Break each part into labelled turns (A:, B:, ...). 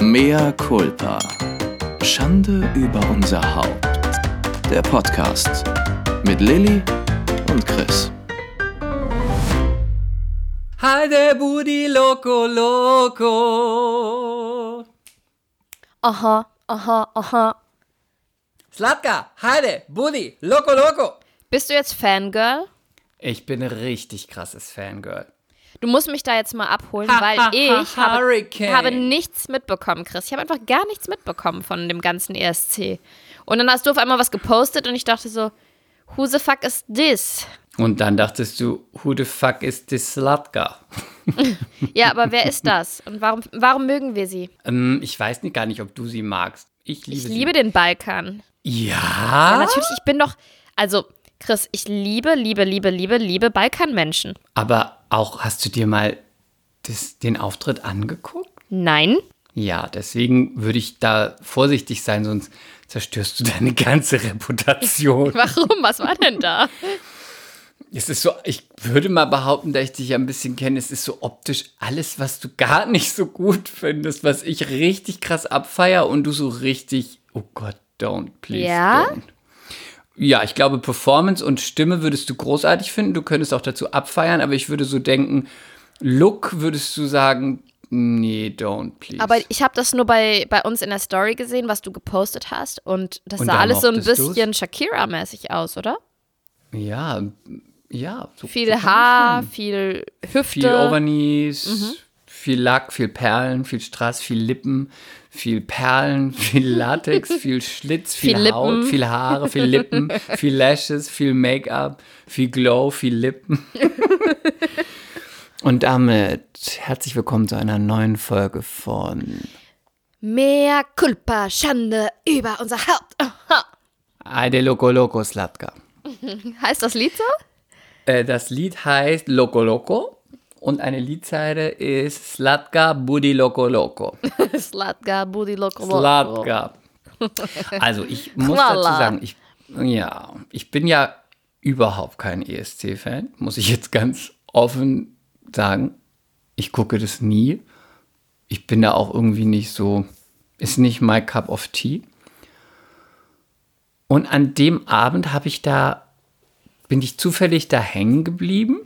A: Mea culpa. Schande über unser Haupt. Der Podcast mit Lilly und Chris.
B: Heide Budi Loco Loco.
C: Aha, aha, aha.
B: Slatka, Heide, Budi, Loco Loco.
C: Bist du jetzt Fangirl?
B: Ich bin ein richtig krasses Fangirl.
C: Du musst mich da jetzt mal abholen,
B: Ha,
C: weil
B: ha,
C: ich
B: ha,
C: habe, habe nichts mitbekommen, Chris. Ich habe einfach gar nichts mitbekommen von dem ganzen ESC. Und dann hast du auf einmal was gepostet und ich dachte so, who the fuck is this?
B: Und dann dachtest du, who the fuck is this Slatka?
C: Ja, aber wer ist das? Und warum, warum mögen wir sie?
B: Ähm, ich weiß nicht, gar nicht, ob du sie magst. Ich liebe
C: Ich
B: sie.
C: liebe den Balkan. Ja,
B: Ja?
C: natürlich, ich bin doch, also Chris, ich liebe, liebe, liebe, liebe, liebe Balkanmenschen.
B: Aber auch, hast du dir mal das, den Auftritt angeguckt?
C: Nein?
B: Ja, deswegen würde ich da vorsichtig sein, sonst zerstörst du deine ganze Reputation.
C: Warum? Was war denn da?
B: Es ist so, ich würde mal behaupten, da ich dich ja ein bisschen kenne, es ist so optisch alles, was du gar nicht so gut findest, was ich richtig krass abfeier und du so richtig, oh Gott, don't, please,
C: Ja?
B: don't. Ja, ich glaube, Performance und Stimme würdest du großartig finden. Du könntest auch dazu abfeiern, aber ich würde so denken, Look würdest du sagen, nee, don't, please.
C: Aber ich habe das nur bei, bei uns in der Story gesehen, was du gepostet hast. Und das
B: Und
C: sah alles so ein bisschen Shakira-mäßig aus, oder?
B: ja, ja. So,
C: Viel
B: so
C: Haar, viel Hüfte.
B: Viel Overknees,
C: Mhm.
B: viel Lack, viel Perlen, viel Strass, viel Lippen, viel Perlen, viel Latex, viel Schlitz, viel,
C: Viel
B: Haut,
C: Lippen.
B: viel Haare, viel Lippen, viel Lashes, viel Make-up, viel Glow, viel Lippen. Und damit herzlich willkommen zu einer neuen Folge von
C: Mehr Culpa, Schande über unser Haupt. Aha.
B: Aide Loco Loco Slatka.
C: Heißt das Lied so?
B: Äh, Das Lied heißt Loco Loco und eine Liedzeile ist Slatka Budi Loco Loco.
C: Slatka, Booty, Loco, Loco.
B: Slatka. Also ich muss dazu sagen, ich, ja, ich bin ja überhaupt kein ESC-Fan, muss ich jetzt ganz offen sagen. Ich gucke das nie. Ich bin da auch irgendwie nicht so, ist nicht my cup of tea. Und an dem Abend habe ich da, bin ich zufällig da hängen geblieben.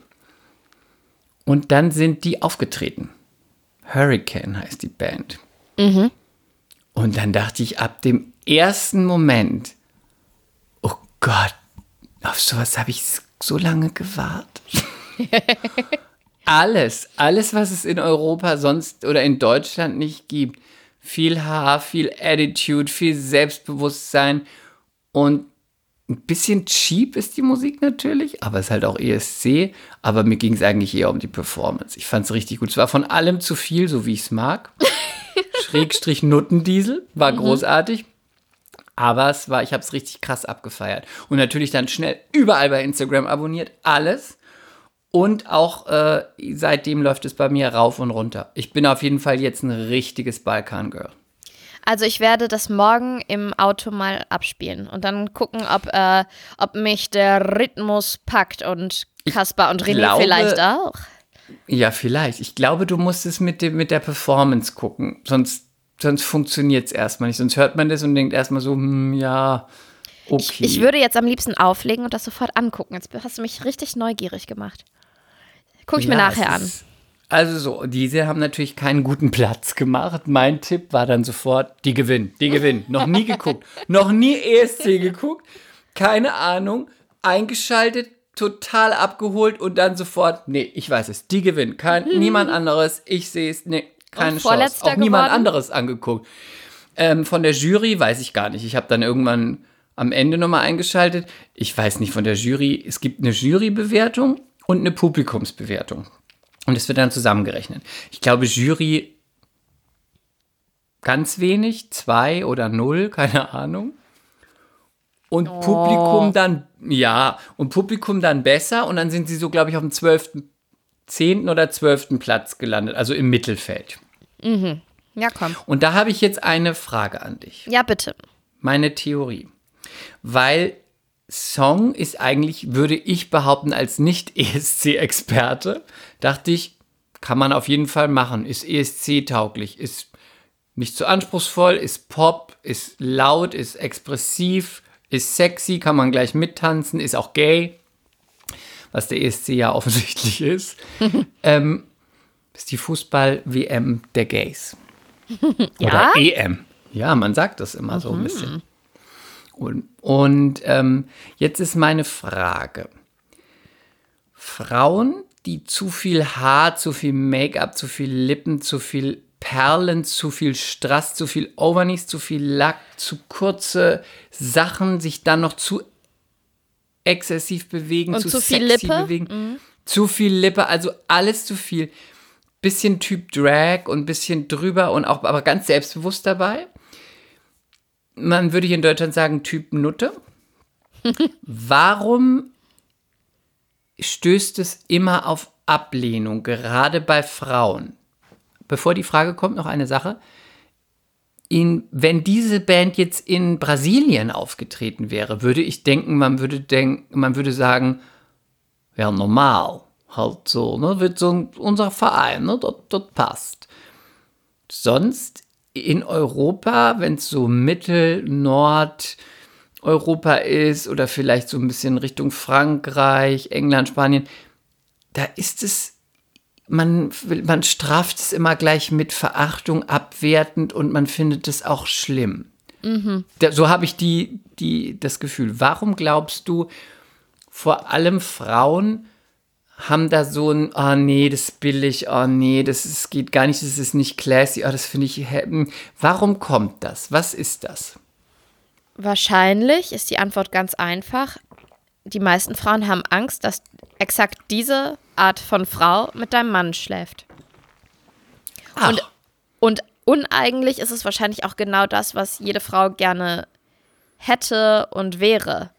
B: Und dann sind die aufgetreten. Hurricane heißt die Band. Und dann dachte ich ab dem ersten Moment, oh Gott, auf sowas habe ich so lange gewartet. alles, alles, was es in Europa sonst oder in Deutschland nicht gibt. Viel Haar, viel Attitude, viel Selbstbewusstsein und ein bisschen cheap ist die Musik natürlich, aber es ist halt auch ESC. Aber mir ging es eigentlich eher um die Performance. Ich fand es richtig gut. Es war von allem zu viel, so wie ich es mag. Schrägstrich Nuttendiesel war großartig. Aber es war, ich habe es richtig krass abgefeiert. Und natürlich dann schnell überall bei Instagram abonniert, alles. Und auch äh, seitdem läuft es bei mir rauf und runter. Ich bin auf jeden Fall jetzt ein richtiges Balkan-Girl.
C: Also ich werde das morgen im Auto mal abspielen und dann gucken, ob, äh, ob mich der Rhythmus packt und Kaspar und René
B: glaube-
C: vielleicht auch.
B: Ja, vielleicht. Ich glaube, du musst es mit, dem, mit der Performance gucken. Sonst, sonst funktioniert es erstmal nicht. Sonst hört man das und denkt erstmal so, hm, ja, okay.
C: Ich würde jetzt am liebsten auflegen und das sofort angucken. Jetzt hast du mich richtig neugierig gemacht. Guck ich mir
B: Ja,
C: nachher
B: es
C: an.
B: ist- Also so, diese haben natürlich keinen guten Platz gemacht. Mein Tipp war dann sofort, die gewinnen, die gewinnen. Noch nie geguckt, noch nie ESC geguckt, keine Ahnung, eingeschaltet, total abgeholt und dann sofort, nee, ich weiß es, die gewinnen. Kein, Niemand anderes, ich sehe es, nee, keine Chance. Auch niemand
C: geworden?
B: anderes angeguckt. Ähm, von der Jury weiß ich gar nicht. Ich habe dann irgendwann am Ende nochmal eingeschaltet. Ich weiß nicht von der Jury. Es gibt eine Jurybewertung und eine Publikumsbewertung. Und es wird dann zusammengerechnet. Ich glaube, Jury ganz wenig, zwei oder null, keine Ahnung. Und Publikum dann, ja, und Publikum dann besser. Und dann sind sie so, glaube ich, auf dem 12., 10. oder 12. Platz gelandet, also im Mittelfeld.
C: Ja, komm.
B: Und da habe ich jetzt eine Frage an dich.
C: Ja, bitte.
B: Meine Theorie. Weil Song ist eigentlich, würde ich behaupten, als Nicht-ESC-Experte, dachte ich, kann man auf jeden Fall machen, ist ESC-tauglich, ist nicht zu anspruchsvoll, ist Pop, ist laut, ist expressiv, ist sexy, kann man gleich mittanzen, ist auch gay, was der ESC ja offensichtlich ist. ähm, ist die Fußball-WM der Gays. Oder EM. Ja, man sagt das immer so ein bisschen. Und, und ähm, jetzt ist meine Frage. Frauen, die zu viel Haar, zu viel Make-up, zu viel Lippen, zu viel Perlen, zu viel Strass, zu viel Overknees, zu viel Lack, zu kurze Sachen, sich dann noch zu exzessiv bewegen,
C: Und
B: zu,
C: zu viel
B: sexy
C: Lippe?
B: bewegen. Zu viel Lippe, also alles zu viel. Bisschen Typ Drag und bisschen drüber und auch aber ganz selbstbewusst dabei. Man würde hier in Deutschland sagen Typ Nutte. Warum stößt es immer auf Ablehnung, gerade bei Frauen? Bevor die Frage kommt, noch eine Sache. In, wenn diese Band jetzt in Brasilien aufgetreten wäre, würde ich denken, man würde denken, man würde sagen, ja, normal, halt so, ne, wird so ein, unser Verein, ne, das, das passt. Sonst in Europa, wenn es so Mittel-, Nord-, Europa ist oder vielleicht so ein bisschen Richtung Frankreich, England, Spanien, da ist es, man, man straft es immer gleich mit Verachtung, abwertend und man findet es auch schlimm. Da, so habe ich die, die, das Gefühl. Warum glaubst du, vor allem Frauen haben da so ein, oh nee, das ist billig, oh nee, das ist, geht gar nicht, das ist nicht classy, oh, das finde ich, warum kommt das? Was ist das?
C: Wahrscheinlich ist die Antwort ganz einfach. Die meisten Frauen haben Angst, dass exakt diese Art von Frau mit deinem Mann schläft.
B: Ach,
C: Und, und uneigentlich ist es wahrscheinlich auch genau das, was jede Frau gerne hätte und wäre.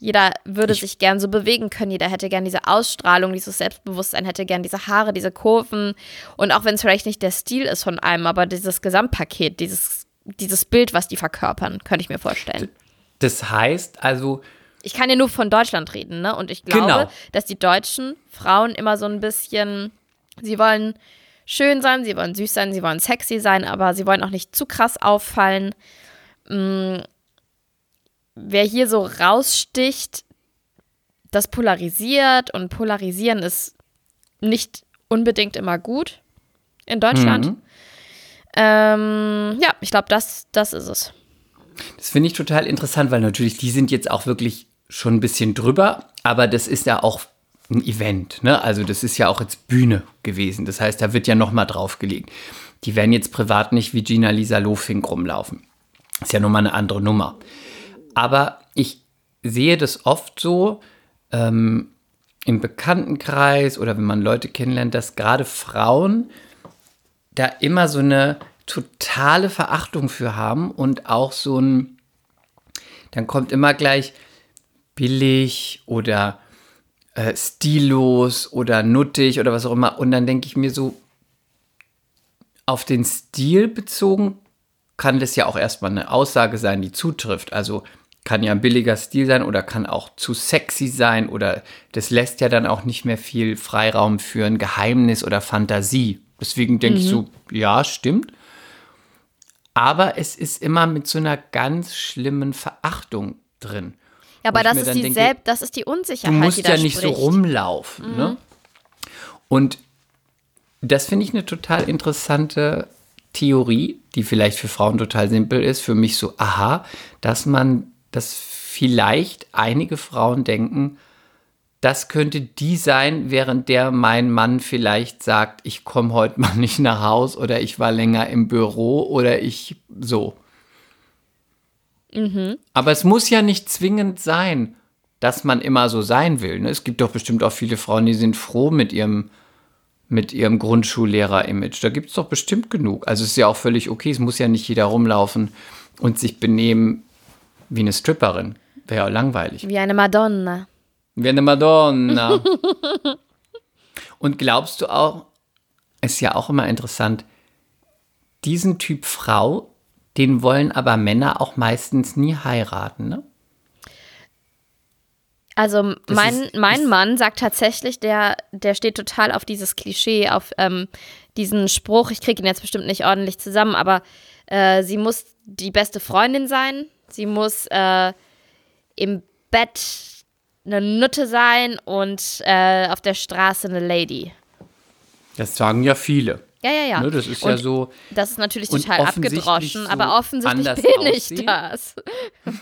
C: Jeder würde sich gern so bewegen können, jeder hätte gern diese Ausstrahlung, dieses Selbstbewusstsein, hätte gern diese Haare, diese Kurven. Und auch wenn es vielleicht nicht der Stil ist von einem, aber dieses Gesamtpaket, dieses, dieses Bild, was die verkörpern, könnte ich mir vorstellen.
B: das heißt also,
C: Ich kann ja nur von Deutschland reden, ne? Und ich glaube,
B: Genau.
C: dass die deutschen Frauen immer so ein bisschen, sie wollen schön sein, sie wollen süß sein, sie wollen sexy sein, aber sie wollen auch nicht zu krass auffallen. Mm, wer hier so raussticht, das polarisiert und polarisieren ist nicht unbedingt immer gut in Deutschland.
B: Mhm.
C: Ähm, ja, ich glaube, das, das ist es.
B: Das finde ich total interessant, weil natürlich die sind jetzt auch wirklich schon ein bisschen drüber, aber das ist ja auch ein Event, ne? Also das ist ja auch jetzt Bühne gewesen. Das heißt, da wird ja noch mal draufgelegt. Die werden jetzt privat nicht wie Gina Lisa Lofink rumlaufen. Ist ja nochmal eine andere Nummer. Aber ich sehe das oft so ähm, im Bekanntenkreis oder wenn man Leute kennenlernt, dass gerade Frauen da immer so eine totale Verachtung für haben und auch so ein, dann kommt immer gleich billig oder äh, stillos oder nuttig oder was auch immer. Und dann denke ich mir so, auf den Stil bezogen kann das ja auch erstmal eine Aussage sein, die zutrifft. Also kann ja ein billiger Stil sein oder kann auch zu sexy sein oder das lässt ja dann auch nicht mehr viel Freiraum für ein Geheimnis oder Fantasie. Deswegen denke ich so, ja, stimmt. Aber es ist immer mit so einer ganz schlimmen Verachtung drin.
C: Ja, aber das ist die
B: denke,
C: Selb das ist die Unsicherheit,
B: Du musst ja nicht so
C: spricht.
B: rumlaufen. Ne? Und das finde ich eine total interessante Theorie, die vielleicht für Frauen total simpel ist, für mich so, aha, dass man, dass vielleicht einige Frauen denken, das könnte die sein, während der mein Mann vielleicht sagt, ich komme heute mal nicht nach Haus oder ich war länger im Büro oder ich so. Aber es muss ja nicht zwingend sein, dass man immer so sein will. Ne? Es gibt doch bestimmt auch viele Frauen, die sind froh mit ihrem, mit ihrem Grundschullehrer-Image. Da gibt es doch bestimmt genug. Also es ist ja auch völlig okay. Es muss ja nicht jeder rumlaufen und sich benehmen wie eine Stripperin. Wäre ja langweilig.
C: Wie eine Madonna.
B: Wie eine Madonna. Und glaubst du auch, ist ja auch immer interessant, diesen Typ Frau, den wollen aber Männer auch meistens nie heiraten, ne?
C: Also mein,
B: ist-
C: mein
B: ist-
C: Mann sagt tatsächlich, der, der steht total auf dieses Klischee, auf ähm, diesen Spruch, ich kriege ihn jetzt bestimmt nicht ordentlich zusammen, aber äh, sie muss die beste Freundin sein, sie muss äh, im Bett eine Nutte sein und äh, auf der Straße eine Lady.
B: Das sagen ja viele.
C: Ja, ja, ja.
B: Ne, das ist
C: und
B: ja so.
C: Das ist natürlich total abgedroschen,
B: so
C: aber offensichtlich bin ich
B: aussehen.
C: das.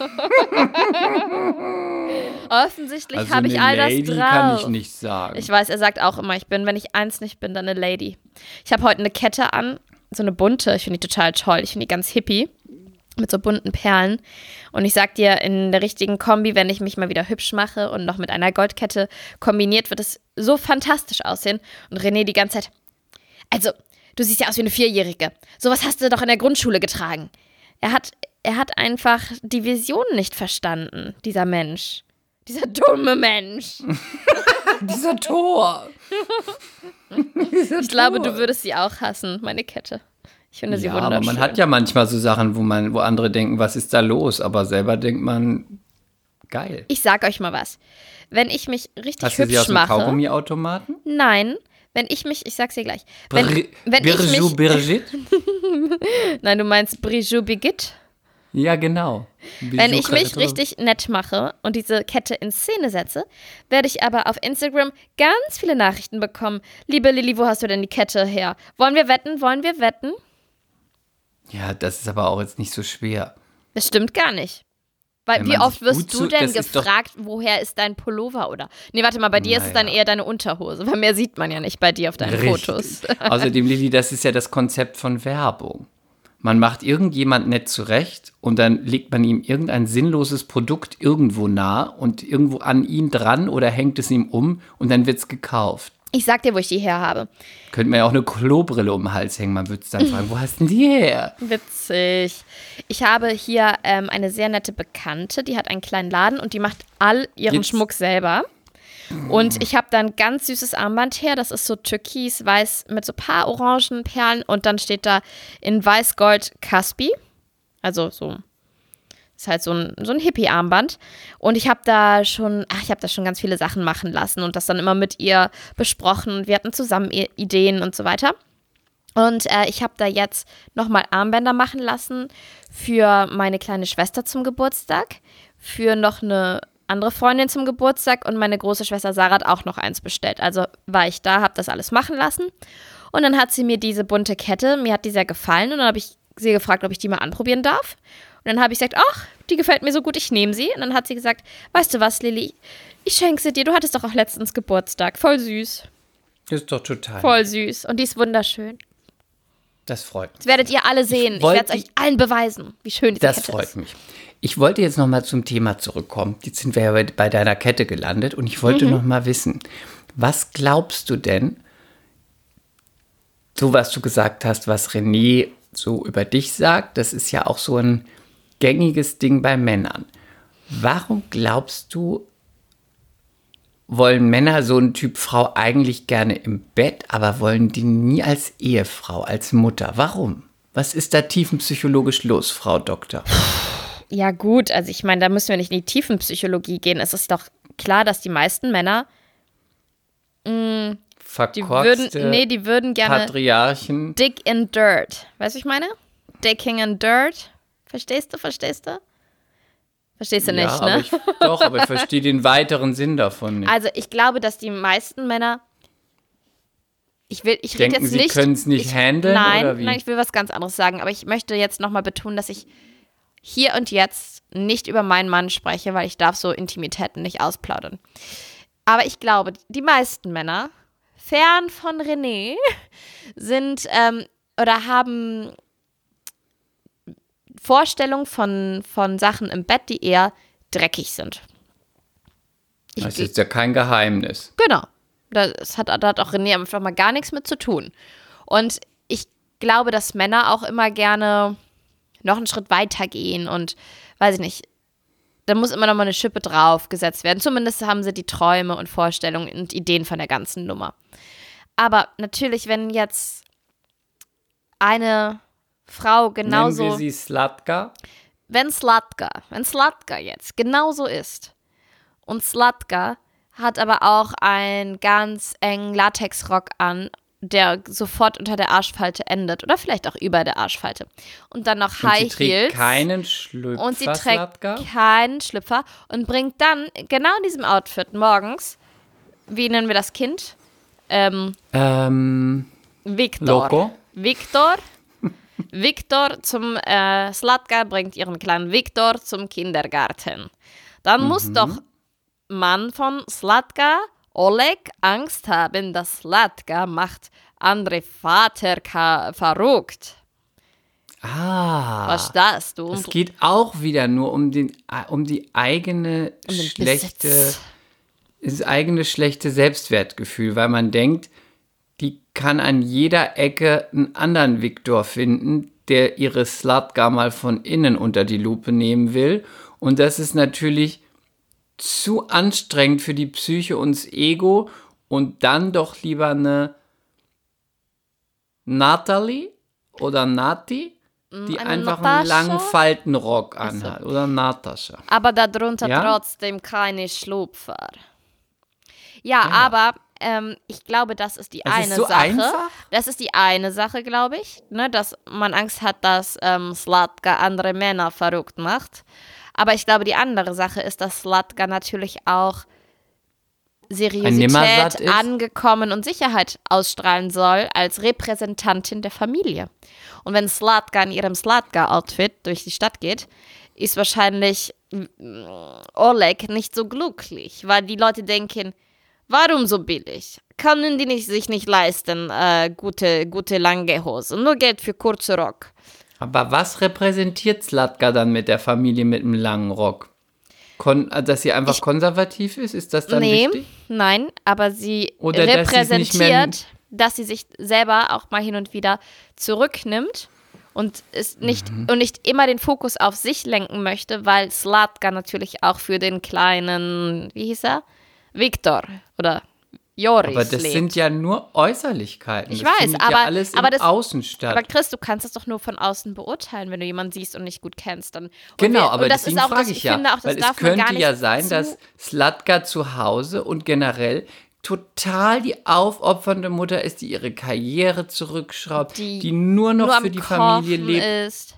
C: offensichtlich
B: Also
C: habe ich all das
B: Lady
C: drauf.
B: kann ich nicht sagen.
C: Ich weiß, er sagt auch immer, ich bin, wenn ich eins nicht bin, dann eine Lady. Ich habe heute eine Kette an, so eine bunte, ich finde die total toll, ich finde die ganz hippie, mit so bunten Perlen. Und ich sag dir, in der richtigen Kombi, wenn ich mich mal wieder hübsch mache und noch mit einer Goldkette kombiniert, wird es so fantastisch aussehen. Und René die ganze Zeit, also, du siehst ja aus wie eine Vierjährige. Sowas hast du doch in der Grundschule getragen. Er hat, er hat einfach die Vision nicht verstanden, dieser Mensch. Dieser dumme Mensch.
B: Dieser Tor.
C: Ich glaube, du würdest sie auch hassen, meine Kette. Ich finde sie
B: Ja,
C: wunderschön.
B: aber man hat ja manchmal so Sachen, wo man, wo andere denken, was ist da los? Aber selber denkt man, geil.
C: ich sag euch mal was. Wenn ich mich richtig
B: Hast du sie aus
C: hübsch mache.
B: Kaugummiautomaten?
C: Nein, wenn ich mich, ich sag's dir gleich. Wenn,
B: Bri-
C: wenn ich
B: Birgit?
C: nein, du meinst Brigitte Brigitte.
B: Ja, genau.
C: Wenn ich mich
B: Bijou-
C: richtig nett mache und diese Kette in Szene setze, werde ich aber auf Instagram ganz viele Nachrichten bekommen. Liebe Lilly, wo hast du denn die Kette her? Wollen wir wetten? Wollen wir wetten?
B: Ja, das ist aber auch jetzt nicht so schwer.
C: Das stimmt gar nicht. Weil wie oft wirst du denn
B: das ist
C: gefragt, woher ist dein Pullover oder? Nee, warte mal, bei dir ist es dann
B: Naja.
C: eher deine Unterhose, weil mehr sieht man ja nicht bei dir auf deinen Fotos.
B: Richtig. Außerdem, Lilly, das ist ja das Konzept von Werbung. Man macht irgendjemand nett zurecht und dann legt man ihm irgendein sinnloses Produkt irgendwo nah und irgendwo an ihn dran oder hängt es ihm um und dann wird es gekauft.
C: Ich sag dir, wo ich die her habe.
B: Könnte man ja auch eine Klobrille um den Hals hängen. Man würde es dann fragen, wo hast denn die her?
C: Witzig. Ich habe hier ähm, eine sehr nette Bekannte, die hat einen kleinen Laden und die macht all ihren
B: Jetzt-
C: Schmuck selber. Und ich habe da ein ganz süßes Armband her, das ist so türkis-weiß mit so paar orangen Perlen und dann steht da in weiß-gold Caspi. Also so, ist halt so ein, so ein Hippie-Armband. Und ich habe da schon, ach, ich habe da schon ganz viele Sachen machen lassen und das dann immer mit ihr besprochen. Wir hatten zusammen Ideen und so weiter. Und äh, ich habe da jetzt nochmal Armbänder machen lassen für meine kleine Schwester zum Geburtstag, für noch eine andere Freundin zum Geburtstag und meine große Schwester Sarah hat auch noch eins bestellt. Also war ich da, habe das alles machen lassen. Und dann hat sie mir diese bunte Kette, mir hat die sehr gefallen und dann habe ich sie gefragt, ob ich die mal anprobieren darf. Und dann habe ich gesagt, ach, die gefällt mir so gut, ich nehme sie. Und dann hat sie gesagt, weißt du was, Lilly, ich schenke sie dir, du hattest doch auch letztens Geburtstag. Voll süß,
B: Das ist doch total.
C: voll süß. Und die ist wunderschön.
B: Das freut mich.
C: Das werdet ihr alle sehen. Ich,
B: wollte-
C: werde es euch allen beweisen, wie schön diese
B: Das
C: Kette
B: freut
C: ist.
B: mich. Ich wollte jetzt noch mal zum Thema zurückkommen. Jetzt sind wir ja bei, deiner Kette gelandet und ich wollte noch mal wissen, was glaubst du denn, so was du gesagt hast, was René so über dich sagt, das ist ja auch so ein gängiges Ding bei Männern. Warum glaubst du, wollen Männer so einen Typ Frau eigentlich gerne im Bett, aber wollen die nie als Ehefrau, als Mutter? Warum? Was ist da tiefenpsychologisch los, Frau Doktor?
C: Ja, gut, also ich meine, da müssen wir nicht in die Tiefenpsychologie gehen. Es ist doch klar, dass die meisten Männer, die
B: Verkorkste
C: würden, nee, die würden gerne
B: Patriarchen.
C: dick in dirt. Weißt du, was ich meine? Dicking in dirt. Verstehst du, verstehst du? Verstehst du
B: ja,
C: nicht,
B: aber
C: ne?
B: ich, doch, aber ich verstehe den weiteren Sinn davon nicht.
C: Also ich glaube, dass die meisten Männer. Ich will, ich rede jetzt
B: sie
C: nicht.
B: können's nicht
C: ich,
B: handeln,
C: Nein,
B: oder wie?
C: nein, ich will was ganz anderes sagen. Aber ich möchte jetzt nochmal betonen, dass ich hier und jetzt nicht über meinen Mann spreche, weil ich darf so Intimitäten nicht ausplaudern. Aber ich glaube, die meisten Männer, fern von René, sind ähm, oder haben Vorstellungen von, von Sachen im Bett, die eher dreckig sind. Ich,
B: Das ist ja kein Geheimnis.
C: Genau. Das hat, da hat auch René einfach mal gar nichts mit zu tun. Und ich glaube, dass Männer auch immer gerne noch einen Schritt weiter gehen und weiß ich nicht, da muss immer noch mal eine Schippe draufgesetzt werden. Zumindest haben sie die Träume und Vorstellungen und Ideen von der ganzen Nummer. Aber natürlich, wenn jetzt eine Frau genauso
B: Nennen wir sie Slatka?
C: wenn Slatka, wenn Slatka jetzt genauso ist Und Slatka hat aber auch einen ganz engen Latexrock an, der sofort unter der Arschfalte endet oder vielleicht auch über der Arschfalte. Und dann noch
B: Und
C: High
B: sie trägt
C: Heels.
B: keinen Schlüpfer,
C: und sie trägt
B: Slatka?
C: keinen Schlüpfer und bringt dann genau in diesem Outfit morgens, wie nennen wir das Kind? Ähm,
B: Ähm,
C: Victor.
B: Loco?
C: Victor. Victor zum äh, Slatka bringt ihren kleinen Victor zum Kindergarten. Dann muss doch Mann von Slatka, Oleg, Angst haben, dass Slatka macht andere Vater verrückt.
B: ah.
C: Verstehst du?
B: Es geht auch wieder nur um, den, um die eigene
C: Um
B: schlechte, das eigene schlechte Selbstwertgefühl, weil man denkt, die kann an jeder Ecke einen anderen Viktor finden, der ihre Slatka mal von innen unter die Lupe nehmen will. Und das ist natürlich zu anstrengend für die Psyche und das Ego und dann doch lieber eine Natalie oder Nati, die
C: Mm, eine
B: einfach
C: Natascha?
B: einen langen Faltenrock anhat. Oder Natascha.
C: Aber darunter
B: Ja?
C: trotzdem keine Schlupfer. Ja, aber ähm, ich glaube, das ist die
B: ist
C: eine
B: so
C: Sache.
B: einfach?
C: Das ist die eine Sache, glaube ich, ne, dass man Angst hat, dass ähm, Slatka andere Männer verrückt macht. Aber ich glaube, die andere Sache ist, dass Slatka natürlich auch Seriosität,
B: ist?
C: angekommen und Sicherheit ausstrahlen soll als Repräsentantin der Familie. Und wenn Slatka in ihrem Slatka-Outfit durch die Stadt geht, ist wahrscheinlich mm, Oleg nicht so glücklich, weil die Leute denken, warum so billig? Können die nicht, sich nicht leisten, äh, gute, gute lange Hosen, nur Geld für kurze Rock.
B: Aber was repräsentiert Slatka dann mit der Familie mit dem langen Rock? Kon äh, dass sie einfach konservativ ist? Ist das dann
C: nee,
B: wichtig?
C: nein, aber sie
B: Oder dass
C: repräsentiert, dass sie sich selber auch mal hin und wieder zurücknimmt und ist nicht
B: Mhm.
C: und nicht immer den Fokus auf sich lenken möchte, weil Slatka natürlich auch für den kleinen, wie hieß er? Viktor oder Joris
B: Aber das
C: lebt.
B: sind ja nur Äußerlichkeiten.
C: Ich
B: das
C: weiß, aber-
B: ja alles
C: aber
B: im
C: das-
B: Außen statt.
C: aber Chris, du kannst das doch nur von außen beurteilen, wenn du jemanden siehst und nicht gut kennst. Dann,
B: Genau,
C: wir-
B: aber
C: das
B: deswegen
C: ist auch,
B: frage
C: das,
B: ich ja,
C: finde auch, das
B: weil es könnte ja sein, dass Slatka zu Hause und generell total die aufopfernde Mutter ist, die ihre Karriere zurückschraubt,
C: Die
B: die, nur noch
C: nur
B: für die Familie
C: Kochen
B: lebt,
C: ist.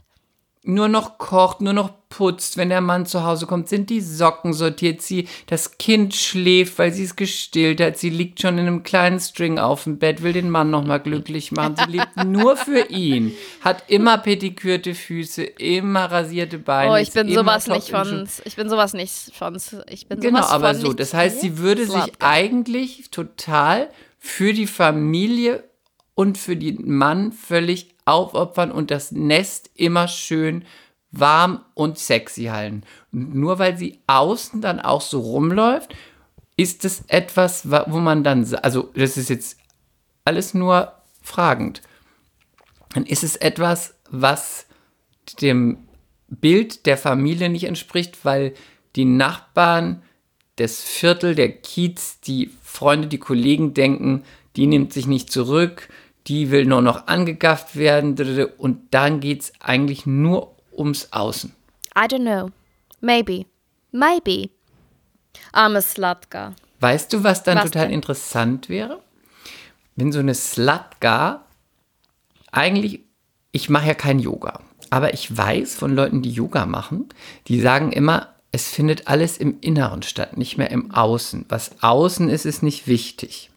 B: Nur noch kocht, nur noch putzt. Wenn der Mann zu Hause kommt, sind die Socken sortiert. Sie, das Kind schläft, weil sie es gestillt hat. Sie liegt schon in einem kleinen String auf dem Bett, will den Mann noch mal glücklich machen. Sie lebt nur für ihn, hat immer pedikürte Füße, immer rasierte Beine.
C: Oh, ich bin sowas nicht von, ich bin sowas nicht von, ich bin
B: Genau,
C: sowas
B: aber
C: von
B: so. Das heißt, sie würde sich
C: Slatka.
B: eigentlich total für die Familie und für den Mann völlig aufopfern und das Nest immer schön warm und sexy halten. Nur weil sie außen dann auch so rumläuft, ist es etwas, wa- wo man dann, also das ist jetzt alles nur fragend, dann ist es etwas, was dem Bild der Familie nicht entspricht, weil die Nachbarn, das Viertel, der Kiez, die Freunde, die Kollegen denken, die nimmt sich nicht zurück, die will nur noch angegafft werden und dann geht es eigentlich nur ums Außen.
C: I don't know. Maybe. Maybe. Arme Slatka.
B: Weißt du, was dann
C: Was
B: total
C: denn?
B: interessant wäre? Wenn so eine Slatka eigentlich, ich mache ja kein Yoga, aber ich weiß von Leuten, die Yoga machen, die sagen immer, es findet alles im Inneren statt, nicht mehr im Außen. Was außen ist, ist nicht wichtig.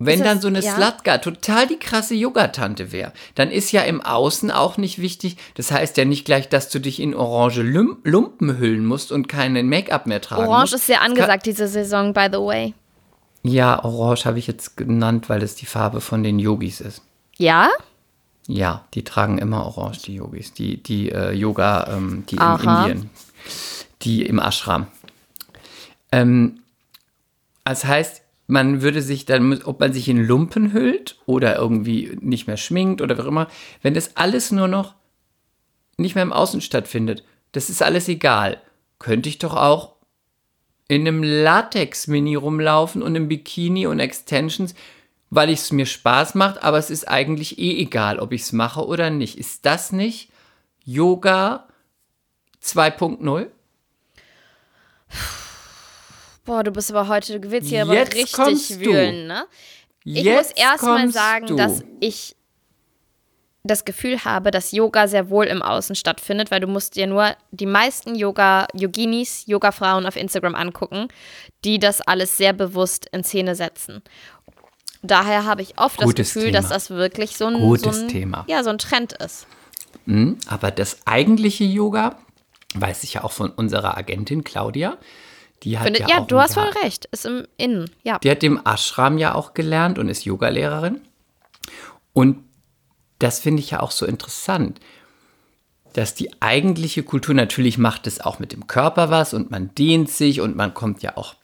B: Wenn
C: Ist
B: dann
C: das-
B: so eine
C: ja?
B: Slatka total die krasse Yogatante wäre, dann ist ja im Außen auch nicht wichtig. Das heißt ja nicht gleich, dass du dich in orange Lumpen hüllen musst und keinen Make-up mehr tragen
C: Orange
B: musst.
C: ist sehr angesagt diese Saison, by the way.
B: Ja, orange habe ich jetzt genannt, weil es die Farbe von den Yogis ist.
C: Ja?
B: Ja, die tragen immer orange, die Yogis. Die, die äh, Yoga, ähm, die in
C: Aha.
B: Indien. Die im Ashram. Ähm, das heißt, man würde sich dann, ob man sich in Lumpen hüllt oder irgendwie nicht mehr schminkt oder wie auch immer, wenn das alles nur noch nicht mehr im Außen stattfindet, das ist alles egal. Könnte ich doch auch in einem Latex-Mini rumlaufen und im Bikini und Extensions, weil es mir Spaß macht, aber es ist eigentlich eh egal, ob ich es mache oder nicht. Ist das nicht Yoga 2.0?
C: Boah, du bist aber heute, du willst hier aber
B: Jetzt
C: richtig wühlen, ne? Ich
B: Jetzt
C: muss erst mal
B: kommst
C: sagen,
B: du.
C: dass ich das Gefühl habe, dass Yoga sehr wohl im Außen stattfindet, weil du musst dir nur die meisten Yoga, Yoginis, Yoga-Frauen auf Instagram angucken, die das alles sehr bewusst in Szene setzen. Daher habe ich oft
B: Gutes
C: das Gefühl,
B: Thema.
C: dass das wirklich so ein,
B: Gutes
C: so ein,
B: Thema.
C: Ja, so ein Trend ist.
B: Mhm, Aber das eigentliche Yoga, weiß ich ja auch von unserer Agentin Claudia, die hat
C: Findet,
B: ja,
C: ja, du hast voll recht. Ist im Innen, ja.
B: Die hat im Ashram ja auch gelernt und ist Yogalehrerin. Und das finde ich ja auch so interessant, dass die eigentliche Kultur natürlich macht es auch mit dem Körper was und man dehnt sich und man kommt ja auch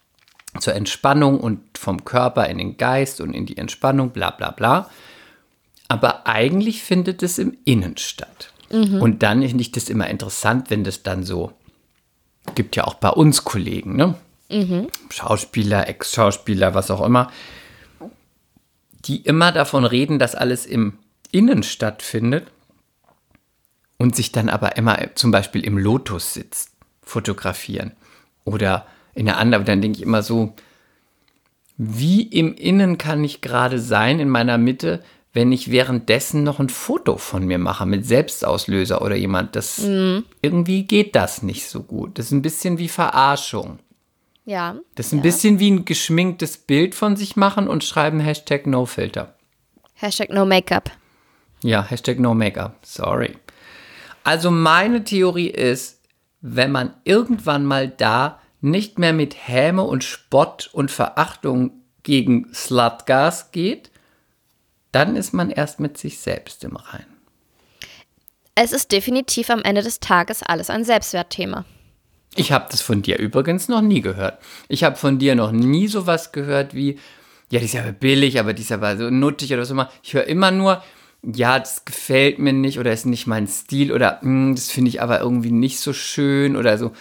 B: zur Entspannung und vom Körper in den Geist und in die Entspannung, bla bla bla. Aber eigentlich findet es im Innen statt. Und dann finde ich das immer interessant, wenn das dann so, gibt ja auch bei uns Kollegen, ne? Schauspieler, Ex-Schauspieler, was auch immer, die immer davon reden, dass alles im Innen stattfindet und sich dann aber immer zum Beispiel im Lotus sitzt, fotografieren. Oder in der anderen, dann denke ich immer so, wie im Innen kann ich gerade sein in meiner Mitte, wenn ich währenddessen noch ein Foto von mir mache mit Selbstauslöser oder jemand. Das irgendwie geht das nicht so gut. Das ist ein bisschen wie Verarschung.
C: Ja.
B: Das ist ein bisschen wie ein geschminktes Bild von sich machen und schreiben Hashtag NoFilter.
C: Hashtag no Make-up.
B: Ja, Hashtag No Make-up. Sorry. Also meine Theorie ist, wenn man irgendwann mal da nicht mehr mit Häme und Spott und Verachtung gegen Slutgas geht, dann ist man erst mit sich selbst im Reinen.
C: Es ist definitiv am Ende des Tages alles ein Selbstwertthema.
B: Ich habe das von dir übrigens noch nie gehört. Ich habe von dir noch nie sowas gehört wie, ja, die ist ja billig, aber die ist aber so nuttig oder was immer. Ich höre immer nur, ja, das gefällt mir nicht oder ist nicht mein Stil oder "Hm, das finde ich aber irgendwie nicht so schön oder so.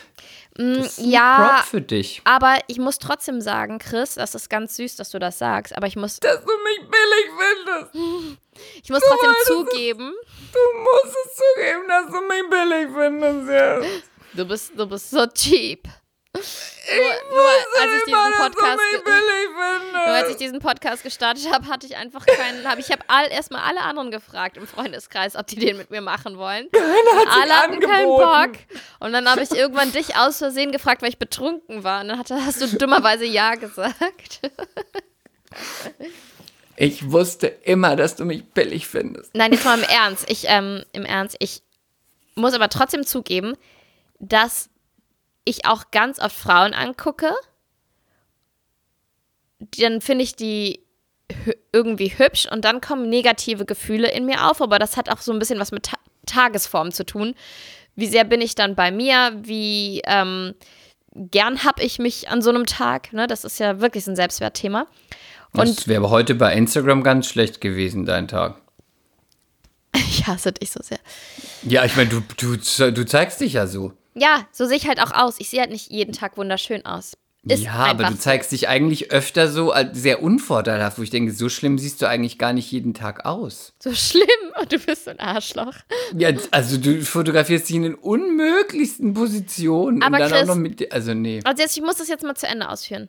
B: Das ist ein
C: ja,
B: Prop für dich.
C: Aber ich muss trotzdem sagen, Chris, das ist ganz süß, dass du das sagst, aber ich muss,
B: Dass du mich billig findest.
C: ich muss trotzdem zugeben,
B: Du musst es zugeben, dass du mich billig findest jetzt.
C: du bist, du bist so cheap. Nur, nur als ich diesen Podcast, nur als ich diesen Podcast gestartet habe, hatte ich einfach keinen, habe ich habe all, erstmal alle anderen gefragt im Freundeskreis, ob die den mit mir machen wollen.
B: Keiner hat sich
C: alle hatten keinen
B: angeboten.
C: Bock. Und dann habe ich irgendwann dich aus Versehen gefragt, weil ich betrunken war. Und dann hatte, hast du dummerweise Ja gesagt.
B: Ich wusste immer, dass du mich billig findest.
C: Nein, jetzt mal im Ernst. Ich, ähm, im Ernst, ich muss aber trotzdem zugeben, dass ich auch ganz oft Frauen angucke. Dann finde ich die irgendwie hübsch und dann kommen negative Gefühle in mir auf, aber das hat auch so ein bisschen was mit Ta Tagesform zu tun. Wie sehr bin ich dann bei mir? Wie ähm, gern habe ich mich an so einem Tag? Ne? Das ist ja wirklich ein Selbstwertthema. Und
B: das wäre heute bei Instagram ganz schlecht gewesen, dein Tag.
C: ich hasse dich so sehr.
B: Ja, ich meine, du, du, du zeigst dich ja so.
C: Ja, so sehe ich halt auch aus. Ich sehe halt nicht jeden Tag wunderschön aus. Ist
B: ja, aber du zeigst dich eigentlich öfter so als sehr unvorteilhaft, wo ich denke, so schlimm siehst du eigentlich gar nicht jeden Tag aus.
C: so schlimm und du bist so ein Arschloch.
B: Ja, also du fotografierst dich in den unmöglichsten Positionen
C: Aber
B: und dann
C: Chris-
B: auch noch mit, also nee.
C: Also jetzt, ich muss das jetzt mal zu Ende ausführen.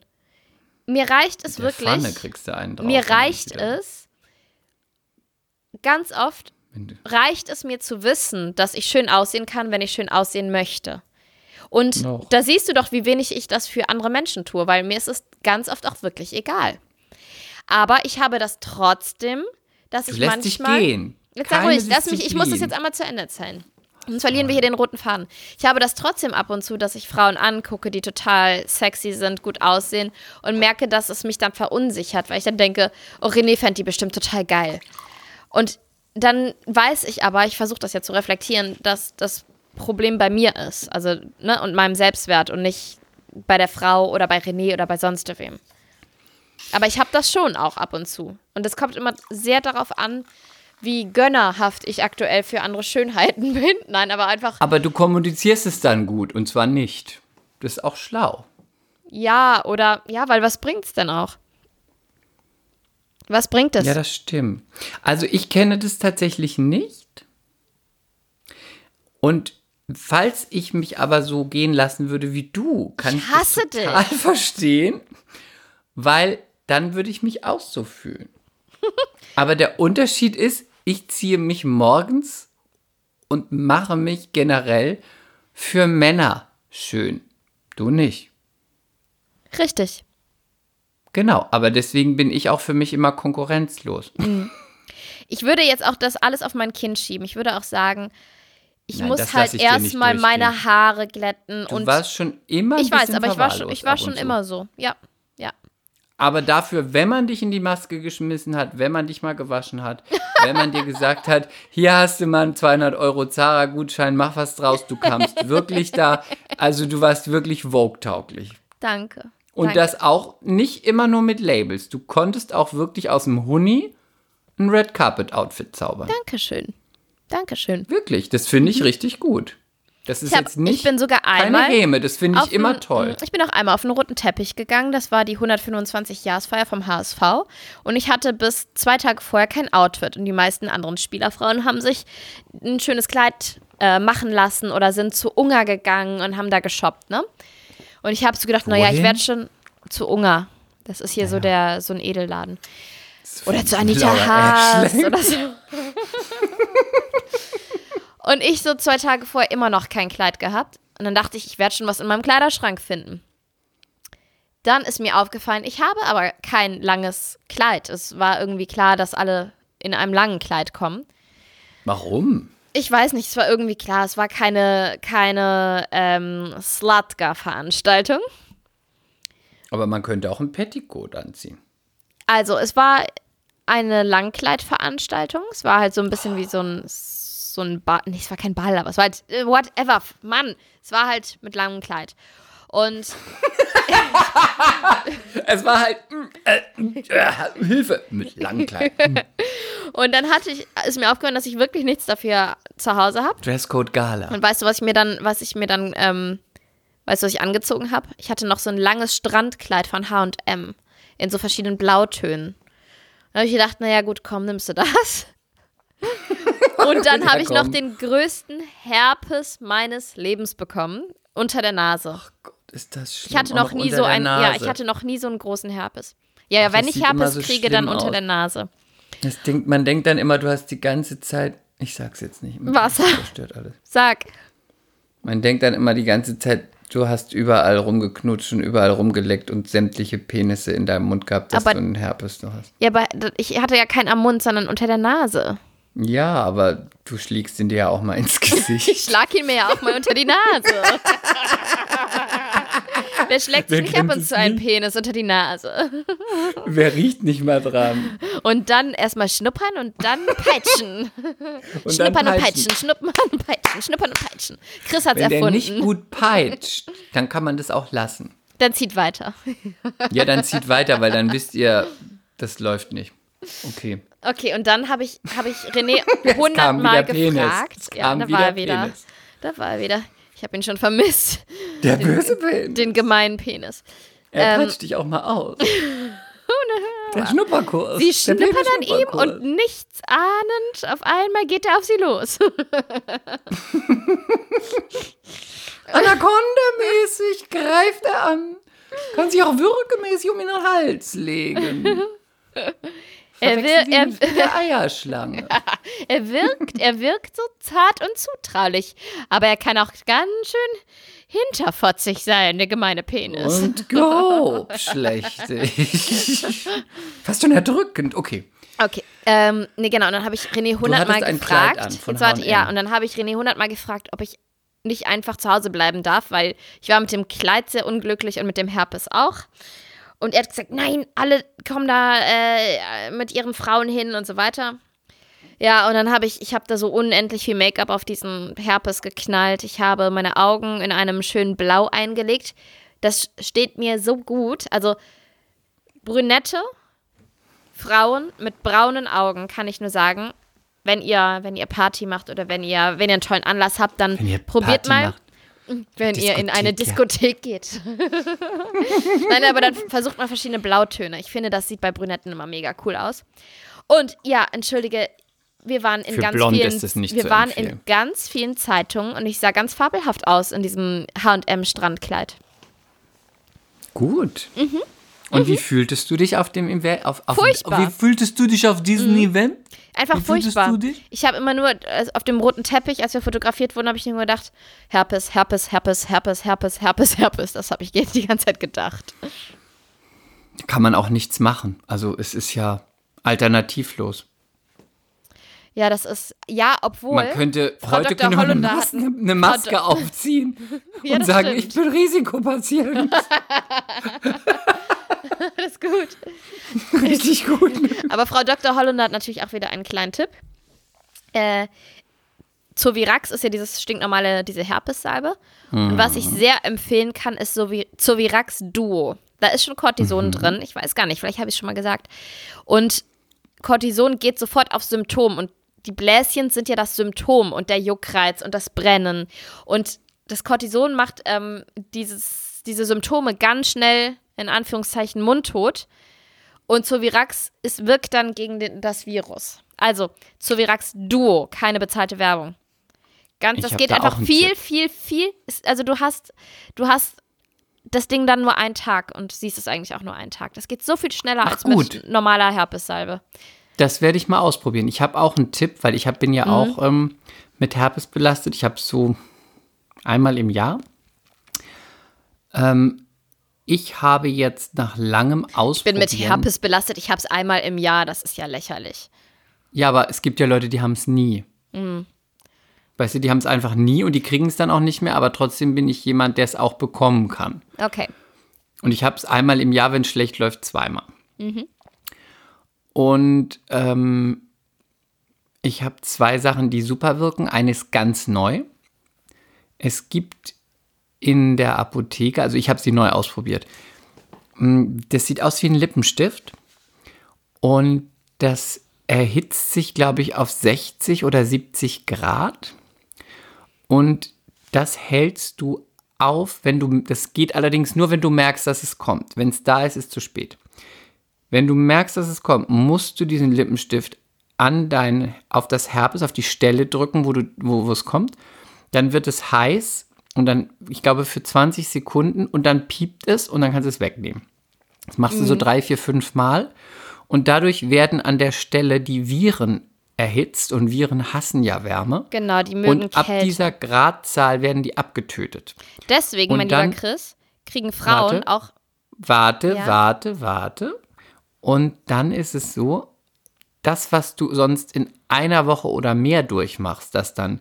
C: Mir reicht es
B: Der
C: wirklich.
B: Pfanne kriegst du einen drauf.
C: mir reicht es ganz oft reicht es mir zu wissen, dass ich schön aussehen kann, wenn ich schön aussehen möchte. Und
B: Noch.
C: da siehst du doch, wie wenig ich das für andere Menschen tue, weil mir ist es ganz oft auch wirklich egal. Aber ich habe das trotzdem, dass
B: Du
C: ich
B: lässt dich
C: manchmal.
B: gehen.
C: Jetzt sag ruhig, lass mich, ich muss das jetzt einmal zu Ende erzählen. Sonst verlieren wir hier den roten Faden. Ich habe das trotzdem ab und zu, dass ich Frauen angucke, die total sexy sind, gut aussehen und merke, dass es mich dann verunsichert, weil ich dann denke, oh, René fände die bestimmt total geil. Und dann weiß ich aber, ich versuche das ja zu reflektieren, dass das Problem bei mir ist, also, ne, und meinem Selbstwert und nicht bei der Frau oder bei René oder bei sonst wem. Aber ich habe das schon auch ab und zu. Und es kommt immer sehr darauf an, wie gönnerhaft ich aktuell für andere Schönheiten bin. Nein, aber einfach,
B: Aber du kommunizierst es dann gut und zwar nicht. Das ist auch schlau.
C: ja, oder, ja, weil was bringt's denn auch? Was bringt es?
B: Ja, das stimmt. Also ich kenne das tatsächlich nicht. Und falls ich mich aber so gehen lassen würde wie du, kann ich,
C: Ich
B: das total
C: dich.
B: verstehen, weil dann würde ich mich auch so fühlen. aber der Unterschied ist, ich ziehe mich morgens und mache mich generell für Männer schön. Du nicht.
C: Richtig.
B: Genau, aber deswegen bin ich auch für mich immer konkurrenzlos.
C: Ich würde jetzt auch das alles auf mein Kind schieben. Ich würde auch sagen, ich
B: Nein,
C: muss halt erstmal meine. Haare glätten
B: Du
C: und
B: warst schon immer ein
C: ich weiß, aber ich war schon, ich war schon immer so. Ja, ja.
B: Aber dafür, wenn man dich in die Maske geschmissen hat, wenn man dich mal gewaschen hat, wenn man dir gesagt hat, hier hast du mal einen 200 Euro Zara-Gutschein, mach was draus, du kamst wirklich da, also du warst wirklich Vogue-tauglich.
C: Danke.
B: Und
C: Danke.
B: das auch nicht immer nur mit Labels. Du konntest auch wirklich aus dem Huni ein Red Carpet Outfit zaubern.
C: Dankeschön. Dankeschön.
B: Wirklich, das finde ich richtig gut. Das ist
C: hab,
B: jetzt nicht
C: ich bin sogar
B: keine
C: einmal
B: Häme, das finde ich immer
C: einen-
B: toll.
C: Ich bin auch einmal auf einen roten Teppich gegangen. Das war die 125-Jahresfeier vom HSV. Und ich hatte bis zwei Tage vorher kein Outfit. Und die meisten anderen Spielerfrauen haben sich ein schönes Kleid äh, machen lassen oder sind zu Ungar gegangen und haben da geshoppt, ne? Und ich habe so gedacht, naja, ich werde schon zu Ungar. Das ist hier so der so ein Edelladen. Oder zu Anita Haas oder so. Und ich so zwei Tage vorher immer noch kein Kleid gehabt. Und dann dachte ich, ich werde schon was in meinem Kleiderschrank finden. Dann ist mir aufgefallen, ich habe aber kein langes Kleid. Es war irgendwie klar, dass alle in einem langen Kleid kommen.
B: Warum?
C: Ich weiß nicht, es war irgendwie klar, es war keine, keine ähm, Slutka-Veranstaltung.
B: Aber man könnte auch ein Petticoat anziehen.
C: Also, es war eine Langkleidveranstaltung. Es war halt so ein bisschen wie so ein, so ein Ball. Nee, es war kein Ball, aber es war halt, äh, whatever. Mann, es war halt mit langem Kleid. Und
B: Es war halt mm, äh, äh, Hilfe mit langen Kleidern.
C: Und dann hatte ich, ist mir aufgefallen, dass ich wirklich nichts dafür zu Hause habe.
B: Dresscode Gala.
C: Und weißt du, was ich mir dann, was ich mir dann, ähm, weißt du, was ich angezogen habe? Ich hatte noch so ein langes Strandkleid von H&M in so verschiedenen Blautönen. Da habe ich gedacht, naja gut, komm, nimmst du das? Und dann
B: Ja,
C: habe ich noch den größten Herpes meines Lebens bekommen unter der Nase.
B: Gott, ist das schlimm.
C: Ich hatte
B: Auch
C: noch nie so einen, ja, ich hatte noch nie so einen großen Herpes. Ja, ja, wenn ich Herpes
B: so
C: kriege, dann unter
B: aus.
C: der Nase.
B: Das denkt, man denkt dann immer, du hast die ganze Zeit. Ich sag's jetzt nicht.
C: Wasser.
B: Das zerstört alles.
C: Sag.
B: Man denkt dann immer die ganze Zeit, du hast überall rumgeknutscht und überall rumgeleckt und sämtliche Penisse in deinem Mund gehabt, dass
C: Aber-
B: du einen Herpes noch hast.
C: Ja, aber ich hatte ja keinen am Mund, sondern unter der Nase.
B: Ja, aber du schlägst ihn dir ja auch mal ins
C: Ich
B: Gesicht.
C: schlag ihn mir ja auch mal unter die Nase. Wer schlägt sich nicht ab und
B: es
C: zu einen? Penis unter die Nase?
B: Wer riecht nicht mal dran?
C: Und dann erstmal schnuppern und dann peitschen.
B: Und
C: schnuppern
B: dann
C: und peitschen, schnuppern und peitschen, schnuppern und peitschen. Chris hat's
B: Wenn der
C: erfunden.
B: nicht gut peitscht, dann kann man das auch lassen.
C: Dann zieht weiter.
B: Ja, dann zieht weiter, weil dann wisst ihr, das läuft nicht. Okay.
C: Okay, und dann habe ich, hab ich René hundertmal gefragt.
B: Es
C: Ja, da war er wieder.
B: Penis.
C: Da war er wieder. Ich habe ihn schon vermisst.
B: Der böse Penis.
C: Den gemeinen Penis.
B: Er
C: ähm,
B: peitscht dich auch mal aus. Der Schnupperkurs.
C: Sie
B: Der
C: schnuppert an ihm und nichts ahnend, auf einmal geht er auf sie los.
B: Anaconda-mäßig greift er an. Kann sich auch würgemäßig um den Hals legen.
C: Er will- er-
B: mit der Eierschlange.
C: Er wirkt, er wirkt so zart und zutraulich, aber er kann auch ganz schön hinterfotzig sein, der gemeine Penis.
B: Und grob schlechtig. Fast schon erdrückend. Okay.
C: Okay, ähm, nee, genau, und dann habe ich René hundertmal
B: hattest ein Kleid
C: gefragt.
B: an von
C: Jetzt warte, ja, und dann habe ich René hundertmal gefragt, ob ich nicht einfach zu Hause bleiben darf, weil ich war mit dem Kleid sehr unglücklich und mit dem Herpes auch. Und er hat gesagt, nein, alle kommen da äh, mit ihren Frauen hin und so weiter. Ja, und dann habe ich, ich habe da so unendlich viel Make-up auf diesen Herpes geknallt. Ich habe meine Augen in einem schönen Blau eingelegt. Das steht mir so gut. Also Brünette, Frauen mit braunen Augen, kann ich nur sagen, wenn ihr, wenn ihr Party macht oder wenn ihr, wenn ihr einen tollen Anlass habt, dann probiert
B: Party
C: mal,
B: macht.
C: Wenn ihr in eine
B: Diskothek,
C: Diskothek geht. Nein, aber dann versucht mal verschiedene Blautöne. Ich finde, das sieht bei Brünetten immer mega cool aus. Und ja, entschuldige, wir waren in
B: Für
C: ganz
B: blond
C: vielen, wir waren in ganz vielen Zeitungen und ich sah ganz fabelhaft aus in diesem H&M Strandkleid.
B: Gut. Und wie fühltest du dich auf dem Event? Auf, auf,
C: Mhm. Furchtbar. Mhm.
B: Wie fühltest du dich auf diesem Event?
C: Einfach
B: Wie
C: furchtbar. Ich habe immer nur äh, auf dem roten Teppich, als wir fotografiert wurden, habe ich nur gedacht, Herpes, Herpes, Herpes, Herpes, Herpes, Herpes, Herpes. Das habe ich die ganze Zeit gedacht.
B: Kann man auch nichts machen. Also es ist ja alternativlos.
C: Ja, das ist, ja, obwohl.
B: Man könnte,
C: Frau
B: heute
C: Dr.
B: könnte man eine
C: ein-
B: eine Maske
C: Frau
B: aufziehen
C: Ja,
B: und sagen,
C: stimmt.
B: ich bin Risikopatient.
C: das ist gut.
B: Richtig gut.
C: Aber Frau Dr. Hollunder hat natürlich auch wieder einen kleinen Tipp. Äh, Zovirax ist ja dieses stinknormale, diese Herpessalbe. Und was ich sehr empfehlen kann, ist Zovirax Duo. Da ist schon Cortison drin. Ich weiß gar nicht, vielleicht habe ich es schon mal gesagt. Und Cortison geht sofort auf Symptom. Und die Bläschen sind ja das Symptom und der Juckreiz und das Brennen. Und das Cortison macht ähm, dieses, diese Symptome ganz schnell, in Anführungszeichen, mundtot. Und Zovirax ist, wirkt dann gegen den, das Virus. Also, Zovirax Duo, keine bezahlte Werbung. Ganz,
B: Ich
C: das geht
B: da
C: einfach viel, viel, viel. ist- Also du hast, du hast das Ding dann nur einen Tag und siehst es eigentlich auch nur einen Tag. Das geht so viel schneller
B: Ach,
C: als
B: gut.
C: mit normaler Herpessalbe.
B: Das werde ich mal ausprobieren. Ich habe auch einen Tipp, weil ich hab, bin ja
C: Mhm.
B: auch ähm, mit Herpes belastet. Ich habe so einmal im Jahr. Ähm, ich habe jetzt nach langem
C: Ich bin
B: Ausprobieren.
C: mit Herpes belastet. Ich habe es einmal im Jahr. Das ist ja lächerlich.
B: Ja, aber es gibt ja Leute, die haben es nie.
C: Mhm.
B: Weißt du, die haben es einfach nie und die kriegen es dann auch nicht mehr, aber trotzdem bin ich jemand, der es auch bekommen kann.
C: Okay.
B: Und ich habe es einmal im Jahr, wenn es schlecht läuft, zweimal.
C: Mhm.
B: Und ähm, ich habe zwei Sachen, die super wirken. Eine ist ganz neu. Es gibt in der Apotheke, also ich habe sie neu ausprobiert. Mm, Das sieht aus wie ein Lippenstift und das erhitzt sich, glaube ich, auf 60 oder 70 Grad. Und das hältst du auf, wenn du, das geht allerdings nur, wenn du merkst, dass es kommt. Wenn es da ist, ist es zu spät. Wenn du merkst, dass es kommt, musst du diesen Lippenstift an dein, auf das Herpes, auf die Stelle drücken, wo, du, wo, wo es kommt. Dann wird es heiß und dann, ich glaube, für 20 Sekunden und dann piept es und dann kannst du es wegnehmen. Das machst du so drei, vier, fünf Mal. Und dadurch werden an der Stelle die Viren erhitzt und Viren hassen ja Wärme.
C: Genau, die mögen
B: Und ab
C: Kälte.
B: dieser Gradzahl werden die abgetötet.
C: Deswegen,
B: und
C: mein
B: dann-
C: lieber Chris, kriegen Frauen
B: Warte.
C: auch.
B: Warte,
C: Ja.
B: warte, warte. Und dann ist es so, das, was du sonst in einer Woche oder mehr durchmachst, das dann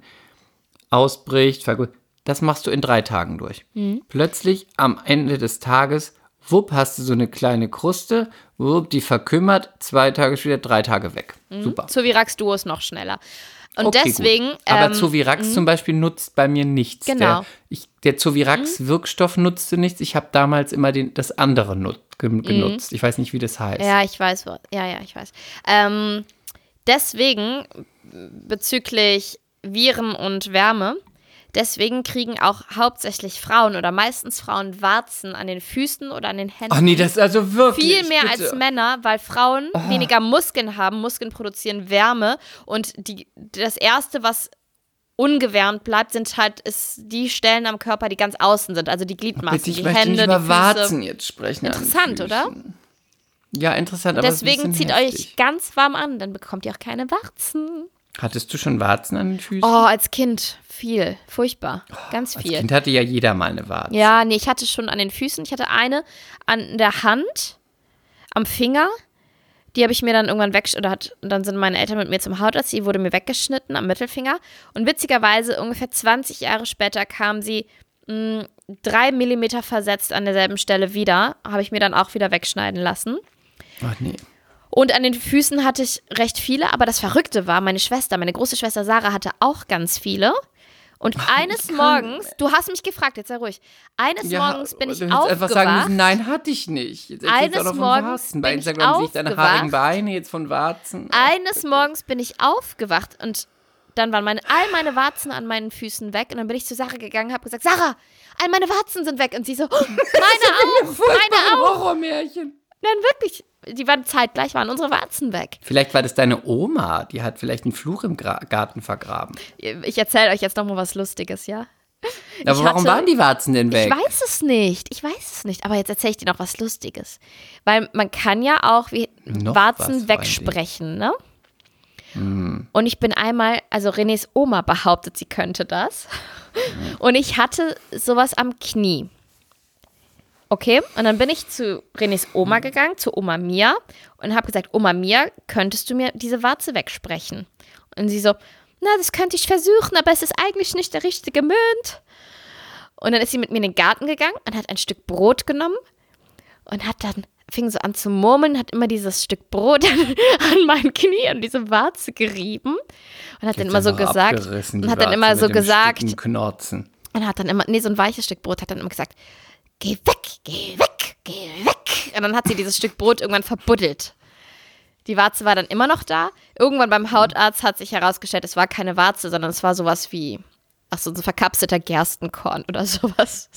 B: ausbricht, vergut- das machst du in drei Tagen durch.
C: Mhm.
B: Plötzlich am Ende des Tages, wupp, hast du so eine kleine Kruste, wupp, die verkümmert, zwei Tage später, drei Tage weg. Super.
C: Zovirax Duo ist noch schneller. Und
B: Okay,
C: deswegen.
B: Gut. Aber
C: ähm,
B: Zovirax zum Beispiel nutzt bei mir nichts.
C: Genau.
B: Der, ich, der Zovirax-Wirkstoff nutzte nichts. Ich habe damals immer den, das andere nut, ge- genutzt. Ich weiß nicht, wie das heißt.
C: Ja, ich weiß. Ja, ja, ich weiß. Ähm, deswegen bezüglich Viren und Wärme, deswegen kriegen auch hauptsächlich Frauen oder meistens Frauen Warzen an den Füßen oder an den Händen.
B: Ach nee, das ist also wirklich.
C: Viel mehr
B: bitte.
C: als Männer, weil Frauen weniger Muskeln haben. Muskeln produzieren Wärme. Und die, das Erste, was ungewärmt bleibt, sind halt ist die Stellen am Körper, die ganz außen sind. Also die Gliedmaßen,
B: Bitte, ich
C: die
B: möchte
C: Hände,
B: nicht über
C: die Füße.
B: Warzen jetzt sprechen.
C: Interessant, oder?
B: Ja, interessant, aber
C: Deswegen zieht
B: heftig.
C: euch ganz warm an, dann bekommt ihr auch keine Warzen.
B: Hattest du schon Warzen an den Füßen?
C: Oh, als Kind viel. Furchtbar. Ganz
B: Als
C: viel.
B: Kind hatte ja jeder mal eine Warze.
C: Ja, nee, ich hatte schon an den Füßen. Ich hatte eine an der Hand, am Finger. Die habe ich mir dann irgendwann weg oder hat, dann sind meine Eltern mit mir zum Hautarzt. Die wurde mir weggeschnitten am Mittelfinger. Und witzigerweise, ungefähr 20 Jahre später kam sie mh, drei Millimeter versetzt an derselben Stelle wieder. Habe ich mir dann auch wieder wegschneiden lassen.
B: Ach nee.
C: Und an den Füßen hatte ich recht viele, aber das Verrückte war, meine Schwester, meine große Schwester Sarah hatte auch ganz viele. Und eines Morgens, du hast mich gefragt, jetzt sei ruhig. Eines Morgens bin ich
B: du hättest einfach sagen
C: aufgewacht.
B: müssen, nein, hatte ich nicht. Jetzt du auch
C: Eines
B: noch von
C: Morgens
B: Warzen. Bei Instagram sehe ich deine haarigen
C: aufgewacht.
B: Beine jetzt von Warzen.
C: Eines Morgens bin ich aufgewacht und dann waren meine, all meine Warzen an meinen Füßen weg. Und dann bin ich zu Sarah gegangen und habe gesagt, Sarah, all meine Warzen sind weg. Und sie so, oh, meine auch, meine auch.
B: Horrormärchen.
C: Nein, wirklich. Die waren zeitgleich, waren unsere Warzen weg.
B: Vielleicht war das deine Oma, die hat vielleicht einen Fluch im Gra Garten vergraben.
C: Ich erzähle euch jetzt noch mal was Lustiges, ja?
B: Aber
C: Ich
B: warum
C: hatte-
B: waren die Warzen denn weg?
C: Ich weiß es nicht. Ich weiß es nicht. Aber jetzt erzähle ich dir noch was Lustiges. Weil man kann ja auch wie
B: Noch
C: Warzen wegsprechen, ne? Und ich bin einmal, also Renés Oma behauptet, sie könnte das. Und ich hatte sowas am Knie. Okay, und dann bin ich zu Renés Oma gegangen, zu Oma Mia, und habe gesagt, Oma Mia, könntest du mir diese Warze wegsprechen? Und sie so, na, das könnte ich versuchen, aber es ist eigentlich nicht der richtige Mund. Und dann ist sie mit mir in den Garten gegangen und hat ein Stück Brot genommen und hat dann, fing so an zu murmeln, hat immer dieses Stück Brot an mein Knie und diese Warze gerieben und hat dann immer so gesagt, und hat dann immer so gesagt,
B: Knorzen.
C: und hat dann immer, nee, so ein weiches Stück Brot, hat dann immer gesagt, geh weg, geh weg, geh weg. Und dann hat sie dieses Stück Brot irgendwann verbuddelt. Die Warze war dann immer noch da. Irgendwann beim Hautarzt hat sich herausgestellt, es war keine Warze, sondern es war sowas wie, ach so, ein verkapselter Gerstenkorn oder sowas.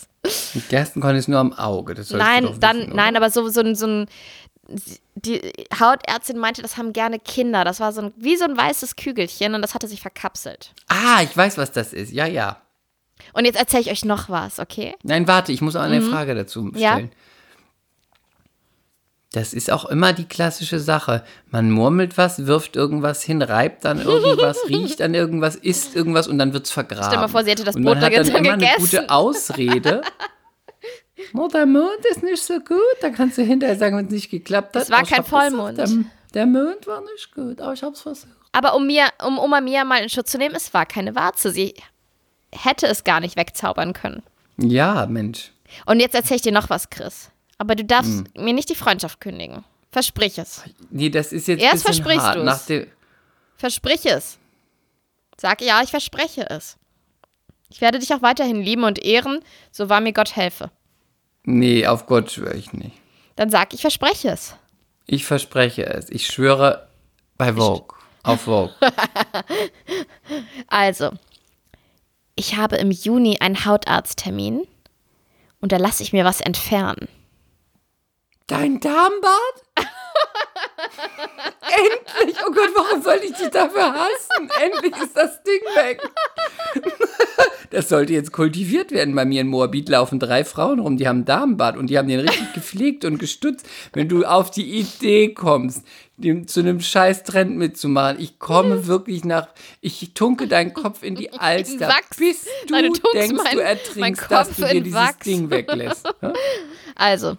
B: Gerstenkorn ist nur am Auge. Das
C: Nein, dann,
B: wissen,
C: nein, aber so, so, ein- so ein, die Hautärztin meinte, das haben gerne Kinder. Das war so ein, wie so ein weißes Kügelchen und das hatte sich verkapselt.
B: Ah, ich weiß, was das ist. Ja, ja.
C: Und jetzt erzähle ich euch noch was, okay?
B: Nein, warte, ich muss auch eine Frage dazu
C: Mhm. Ja.
B: stellen. Das ist auch immer die klassische Sache. Man murmelt was, wirft irgendwas hin, reibt dann irgendwas, riecht an irgendwas, isst irgendwas und dann wird's vergraben.
C: Stell dir mal vor, sie hätte das
B: und man
C: Brot
B: hat dann immer eine gute Ausrede. Oh, der Mond ist nicht so gut. Dann kannst du hinterher sagen, wenn es nicht geklappt hat.
C: Es war
B: oh,
C: kein Vollmond.
B: Der, der Mond war nicht gut, aber ich hab's versucht.
C: Aber um mir, um Oma Mia mal in Schutz zu nehmen, es war keine Warze. Sie hätte es gar nicht wegzaubern können.
B: Ja, Mensch.
C: Und jetzt erzähle ich dir noch was, Chris. Aber du darfst
B: Hm.
C: mir nicht die Freundschaft kündigen. Versprich es.
B: Nee, das ist jetzt
C: Erst versprichst
B: dem,
C: Versprich es. Sag ja, ich verspreche es. Ich werde dich auch weiterhin lieben und ehren, so wahr mir Gott helfe.
B: nee, auf Gott schwöre ich nicht.
C: Dann sag, ich verspreche es.
B: Ich verspreche es. Ich schwöre bei Vogue. Auf Vogue.
C: Also, ich habe im Juni einen Hautarzttermin und da lasse ich mir was entfernen.
B: Dein Darmbad? Endlich! Oh Gott, warum soll ich dich dafür hassen? Endlich ist das Ding weg. Das sollte jetzt kultiviert werden. Bei mir in Moabit laufen drei Frauen rum, die haben Darmbad und die haben den richtig gepflegt und gestutzt. Wenn du auf die Idee kommst, dem, zu einem scheiß Trend mitzumachen, ich komme wirklich nach, ich tunke deinen Kopf in die Alster,
C: Wachs.
B: bis du,
C: Nein, du
B: denkst,
C: mein-
B: du ertrinkst, dass du dir dieses
C: Wachs.
B: Ding weglässt. Ja?
C: Also,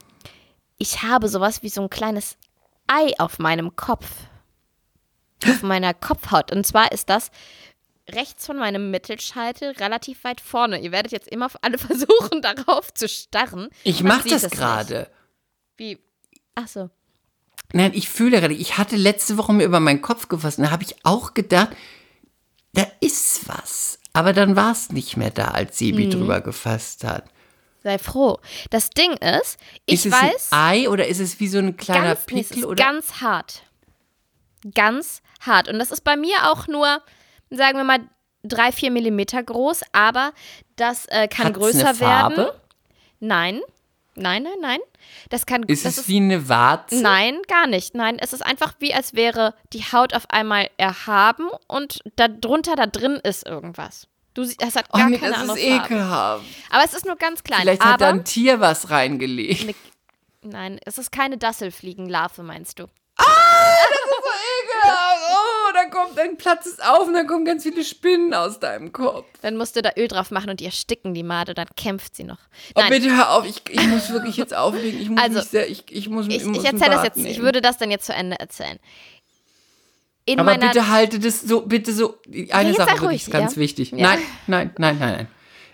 C: ich habe sowas wie so ein kleines Ei auf meinem Kopf. Auf meiner Kopfhaut. Und zwar ist das rechts von meinem Mittelscheitel relativ weit vorne. Ihr werdet jetzt immer alle versuchen, darauf zu starren.
B: Ich
C: Man
B: mach
C: sieht
B: das gerade.
C: Wie? Ach so.
B: Nein, ich fühle gerade, ich hatte letzte Woche mir über meinen Kopf gefasst und da habe ich auch gedacht, da ist was. Aber dann war es nicht mehr da, als
C: Mhm.
B: Sebi drüber gefasst hat.
C: Sei froh. Das Ding ist, ich
B: ist es
C: weiß.
B: ein Ei oder ist es wie so ein kleiner
C: ganz,
B: Pickel?
C: ist
B: oder?
C: ganz hart. Ganz hart. Und das ist bei mir auch nur, sagen wir mal, drei, vier Millimeter groß, aber das äh, kann
B: Hat's
C: größer werden. Nein. Nein, nein, nein. Das kann
B: Ist
C: das
B: es wie eine Warze?
C: Nein, gar nicht. Nein, es ist einfach wie, als wäre die Haut auf einmal erhaben und darunter, da drin ist irgendwas. Du siehst, das hat
B: Oh
C: gar
B: nee,
C: keine
B: das ist
C: Farbe.
B: ekelhaft.
C: Aber es ist nur ganz klein.
B: Vielleicht hat da ein Tier was reingelegt.
C: eine, nein, es ist keine Dasselfliegenlarve, meinst du?
B: Ekelhaft. Oh, da kommt, dann platzt es auf und dann kommen ganz viele Spinnen aus deinem Kopf.
C: Dann musst du da Öl drauf machen und die ersticken die Made, dann kämpft sie noch.
B: Oh,
C: Nein,
B: bitte hör auf, ich, ich muss wirklich jetzt auflegen. Ich muss
C: Also,
B: mich sehr, ich, ich muss,
C: ich,
B: muss
C: ich
B: ein
C: erzähle das jetzt, ich
B: nehmen.
C: würde das dann jetzt zu Ende erzählen. In
B: Aber bitte halte das so, bitte so. Eine
C: jetzt
B: Sache
C: ruhig,
B: ist ganz
C: ja?
B: wichtig.
C: Ja.
B: Nein, nein, nein, nein, nein.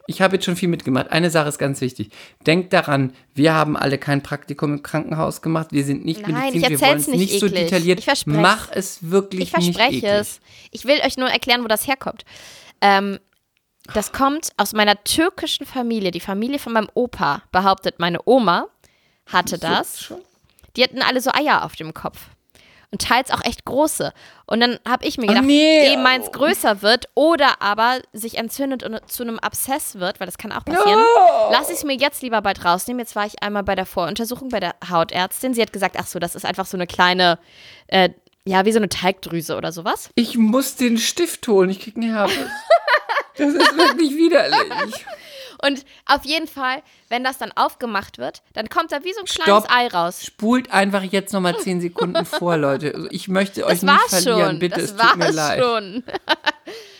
B: Ich habe jetzt schon viel mitgemacht. Eine Sache ist ganz wichtig. Denkt daran, wir haben alle kein Praktikum im Krankenhaus gemacht. Wir sind nicht
C: Nein, ich
B: wir wollen es
C: nicht
B: nicht so detailliert.
C: Ich verspreche.
B: Mach es wirklich
C: ich verspreche
B: nicht eklig.
C: es. Ich will euch nur erklären, wo das herkommt. Ähm, das kommt aus meiner türkischen Familie. Die Familie von meinem Opa behauptet, meine Oma hatte das. Die hatten alle so Eier auf dem Kopf. Und teils auch echt große. Und dann habe ich mir
B: Oh,
C: gedacht,
B: nee.
C: eh meins größer wird oder aber sich entzündet und zu einem Abszess wird, weil das kann auch passieren, lasse ich es mir jetzt lieber bald rausnehmen. Jetzt war ich einmal bei der Voruntersuchung bei der Hautärztin. Sie hat gesagt, ach so, das ist einfach so eine kleine, äh, ja, wie so eine Teigdrüse oder sowas.
B: Ich muss den Stift holen, ich krieg einen Herpes. Das ist wirklich widerlich.
C: Und auf jeden Fall, wenn das dann aufgemacht wird, dann kommt da wie so ein kleines
B: Stopp.
C: Ei raus.
B: Spult einfach jetzt nochmal 10 Sekunden vor, Leute. Also Ich möchte euch
C: Das
B: nicht verlieren,
C: schon.
B: bitte,
C: das
B: es
C: war
B: tut mir leid.
C: schon.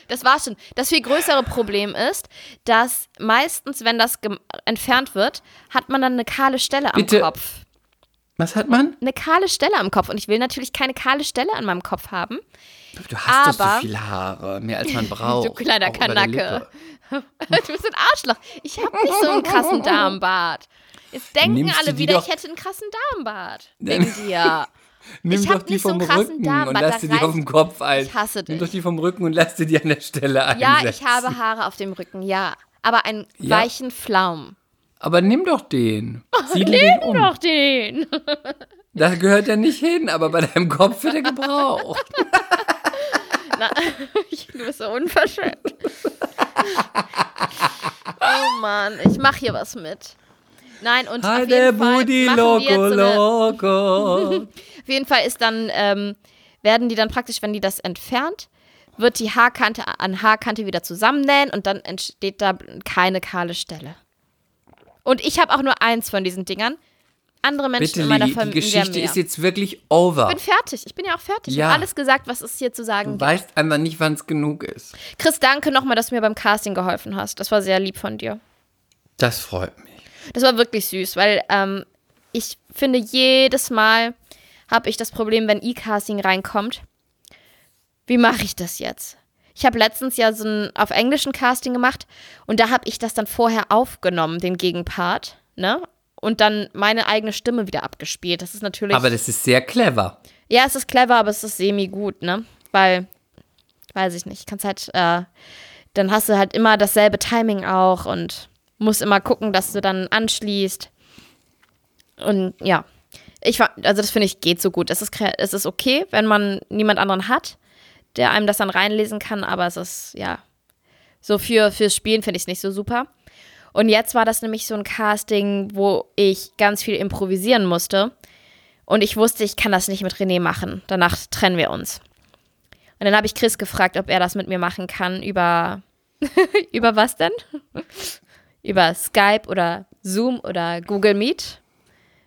C: Das war schon. Das viel größere Problem ist, dass meistens, wenn das entfernt wird, hat man dann eine kahle Stelle am
B: Bitte.
C: Kopf.
B: Was hat man?
C: Eine kahle Stelle am Kopf. Und ich will natürlich keine kahle Stelle an meinem Kopf haben.
B: Du hast doch
C: Aber-
B: so viele Haare, mehr als man braucht.
C: Du kleiner Kanacke. Du bist ein Arschloch. Ich habe nicht so einen krassen Darmbart. Jetzt denken
B: Nimmst
C: alle wieder,
B: doch-
C: ich hätte einen krassen Darmbart. Wegen dir.
B: Nimm
C: Ich
B: doch die
C: nicht so
B: vom
C: einen krassen
B: Rücken und
C: Darmbart,
B: lass
C: da
B: dir die auf dem Kopf ein.
C: Ich hasse
B: Nimm
C: dich.
B: doch die vom Rücken und lass dir die an der Stelle einsetzen.
C: Ja, ich habe Haare auf dem Rücken, ja. Aber einen
B: Ja.
C: weichen Flaum.
B: Aber nimm doch den. Siedle den um.
C: Doch den.
B: Da gehört er nicht hin, aber bei deinem Kopf wird er gebraucht.
C: Na, du bist so unverschämt. oh Mann, ich mache hier was mit. Nein, und auf
B: Heide
C: jeden Fall
B: Budi
C: jetzt
B: Loco
C: so eine,
B: Loco.
C: Auf jeden Fall ist dann, ähm, werden die dann praktisch, wenn die das entfernt, wird die Haarkante an Haarkante wieder zusammennähen und dann entsteht da keine kahle Stelle. Und ich habe auch nur eins von diesen Dingern. Andere Menschen
B: Bitte,
C: in meiner
B: Lili, die
C: Familie
B: Geschichte ist jetzt wirklich over.
C: ich bin fertig. Ich bin ja auch fertig. Ich
B: Ja.
C: habe alles gesagt, was es hier zu sagen
B: Du
C: gibt.
B: weißt einfach nicht, wann es genug ist.
C: Chris, danke nochmal, dass du mir beim Casting geholfen hast. Das war sehr lieb von dir.
B: Das freut mich.
C: Das war wirklich süß, weil ähm, ich finde, jedes Mal habe ich das Problem, wenn E-Casting reinkommt. Wie mache ich das jetzt? Ich habe letztens ja so ein auf englischen Casting gemacht und da habe ich das dann vorher aufgenommen, den Gegenpart, ne? Und dann meine eigene Stimme wieder abgespielt. Das ist natürlich.
B: Aber das ist sehr clever.
C: Ja, es ist clever, aber es ist semi-gut, ne? Weil, weiß ich nicht, kannst halt, äh, dann hast du halt immer dasselbe Timing auch und musst immer gucken, dass du dann anschließt. Und ja, ich also das finde ich geht so gut. Es ist, es ist okay, wenn man niemand anderen hat, der einem das dann reinlesen kann, aber es ist, ja, so für, fürs Spielen finde ich es nicht so super. Und jetzt war das nämlich so ein Casting, wo ich ganz viel improvisieren musste. Und ich wusste, ich kann das nicht mit René machen. Danach trennen wir uns. Und dann habe ich Chris gefragt, ob er das mit mir machen kann über. über was denn? über Skype oder Zoom oder Google Meet.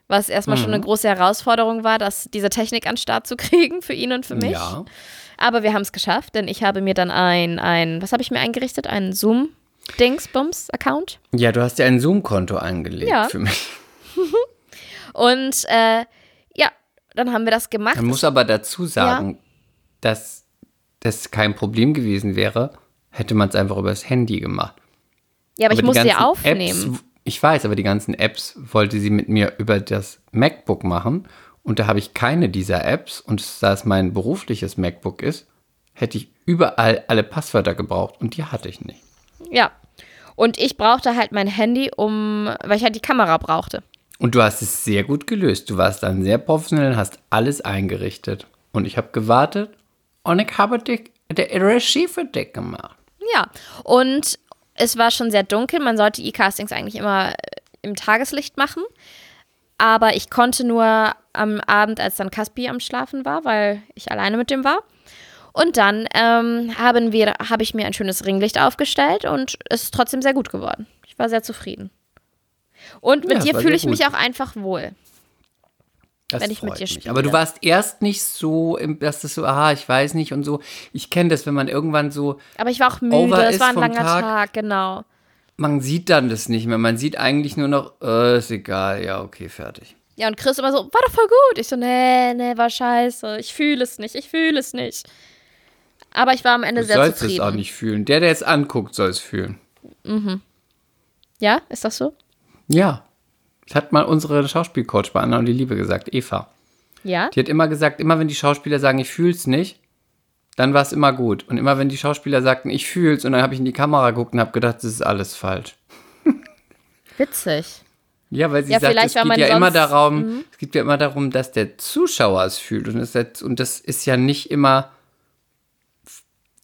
C: Was erstmal schon eine große Herausforderung war, das, diese Technik an den Start zu kriegen für ihn und für mich.
B: Ja.
C: Aber wir haben es geschafft, denn ich habe mir dann ein, ein was habe ich mir eingerichtet? Einen Zoom-Dingsbums-Account.
B: Ja, du hast ja ein Zoom-Konto angelegt
C: Ja.
B: für mich.
C: Und äh, ja, dann haben wir das gemacht.
B: Man muss aber dazu sagen, dass das kein Problem gewesen wäre, hätte man es einfach übers Handy gemacht.
C: ja, aber, ich
B: die
C: musste ja aufnehmen.
B: Apps, ich weiß, aber die ganzen Apps wollte sie mit mir über das MacBook machen. Und da habe ich keine dieser Apps. Und da es mein berufliches MacBook ist, hätte ich überall alle Passwörter gebraucht. Und die hatte ich nicht.
C: Ja. Und ich brauchte halt mein Handy, um, weil ich halt die Kamera brauchte.
B: Und du hast es sehr gut gelöst. Du warst dann sehr professionell und hast alles eingerichtet. Und ich habe gewartet und ich habe die, die Regie für dich gemacht.
C: Ja. Und es war schon sehr dunkel. Man sollte E-Castings eigentlich immer äh, im Tageslicht machen. Aber ich konnte nur am Abend, als dann Caspi am Schlafen war, weil ich alleine mit dem war. Und dann ähm, haben wir, habe ich mir ein schönes Ringlicht aufgestellt und es ist trotzdem sehr gut geworden. Ich war sehr zufrieden. Und mit
B: Ja,
C: dir fühle ich mich auch einfach wohl.
B: Das
C: wenn ich mit dir
B: mich.
C: spiele.
B: Aber du warst erst nicht so, im- dass das so, aha, ich weiß nicht und so. Ich kenne das, wenn man irgendwann so,
C: Aber ich war auch müde, es war ein langer
B: Tag.
C: Tag, genau.
B: man sieht dann das nicht mehr. Man sieht eigentlich nur noch, äh, ist egal, ja, okay, fertig.
C: Ja, und Chris immer so, war doch voll gut. Ich so, nee, nee, war scheiße. Ich fühle es nicht, ich fühle es nicht. Aber ich war am Ende
B: Du
C: sehr
B: sollst
C: zufrieden.
B: es auch nicht fühlen. Der, der es anguckt, soll es fühlen.
C: Ja, ist das so?
B: Ja. Das hat mal unsere Schauspielcoach bei Anna und die Liebe gesagt, Eva.
C: Ja?
B: Die hat immer gesagt, immer wenn die Schauspieler sagen, ich fühl's nicht, dann war es immer gut. Und immer wenn die Schauspieler sagten, ich fühl's, und dann habe ich in die Kamera geguckt und habe gedacht, das ist alles falsch.
C: Witzig.
B: Ja, weil sie
C: Ja,
B: sagt, es geht ja immer
C: sonst- Mhm.
B: darum, es geht ja immer darum, dass der Zuschauer es fühlt. Und das, und das ist ja nicht immer,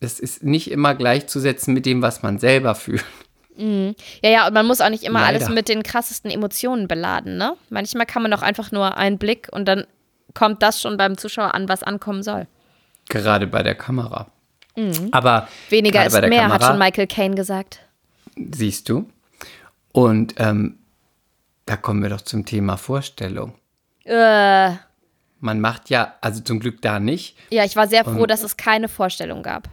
B: das ist nicht immer gleichzusetzen mit dem, was man selber fühlt.
C: Ja, ja, und man muss auch nicht immer alles
B: Leider.
C: mit den krassesten Emotionen beladen, ne? Manchmal kann man doch einfach nur einen Blick und dann kommt das schon beim Zuschauer an, was ankommen soll.
B: Gerade bei der Kamera. Aber
C: Mhm. Weniger
B: gerade
C: ist
B: bei der
C: mehr,
B: Kamera,
C: hat schon Michael Caine gesagt.
B: Siehst du? Und ähm, da kommen wir doch zum Thema Vorstellung.
C: Äh,
B: Man macht ja, also zum Glück da nicht,
C: ja, ich war sehr froh, dass es keine Vorstellung gab.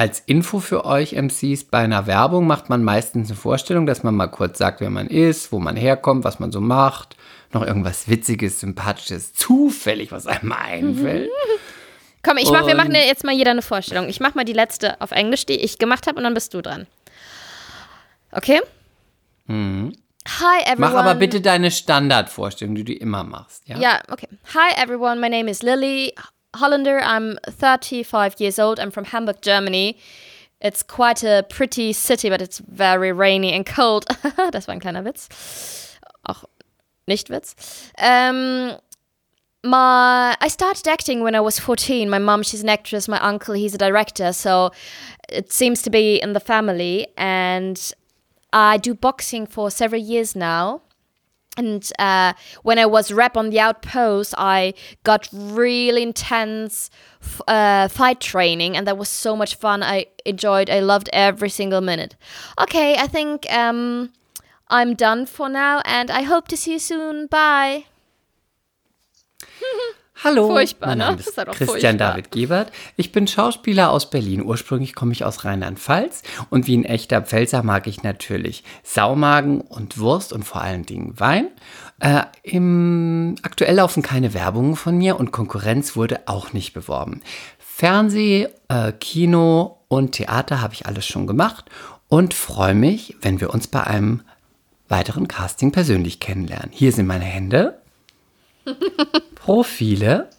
B: Als Info für euch MCs, bei einer Werbung macht man meistens eine Vorstellung, dass man mal kurz sagt, wer man ist, wo man herkommt, was man so macht, noch irgendwas Witziges, Sympathisches, zufällig, was einem einfällt.
C: Komm, ich mach, wir machen ja jetzt mal jeder eine Vorstellung. Ich mach mal die letzte auf Englisch, die ich gemacht habe, und dann bist du dran. Okay? Hi everyone.
B: Mach aber bitte deine Standardvorstellung, die du immer machst. Ja?
C: Yeah, okay. Hi everyone, my name is Lily Hollander. I'm 35 years old. I'm from Hamburg, Germany. It's quite a pretty city, but it's very rainy and cold. das war ein kleiner Witz. Auch nicht Witz. Um, my I started acting when I was 14. My mom, she's an actress. My uncle, he's a director. So it seems to be in the family. And I do boxing for several years now. And uh, when I was rep on the outpost, I got really intense uh, fight training, and that was so much fun. I enjoyed. I loved every single minute. Okay, I think um, I'm done for now, and I hope to see you soon. Bye.
B: Hallo,
C: Furchtbar,
B: mein
C: ne?
B: Name
C: Das
B: ist
C: doch
B: Christian
C: furchtbar.
B: David Gebert. Ich bin Schauspieler aus Berlin. Ursprünglich komme ich aus Rheinland-Pfalz und wie ein echter Pfälzer mag ich natürlich Saumagen und Wurst und vor allen Dingen Wein. Äh, im, aktuell laufen keine Werbungen von mir und Konkurrenz wurde auch nicht beworben. Fernseh, äh, Kino und Theater habe ich alles schon gemacht und freue mich, wenn wir uns bei einem weiteren Casting persönlich kennenlernen. Hier sind meine Hände. Profile.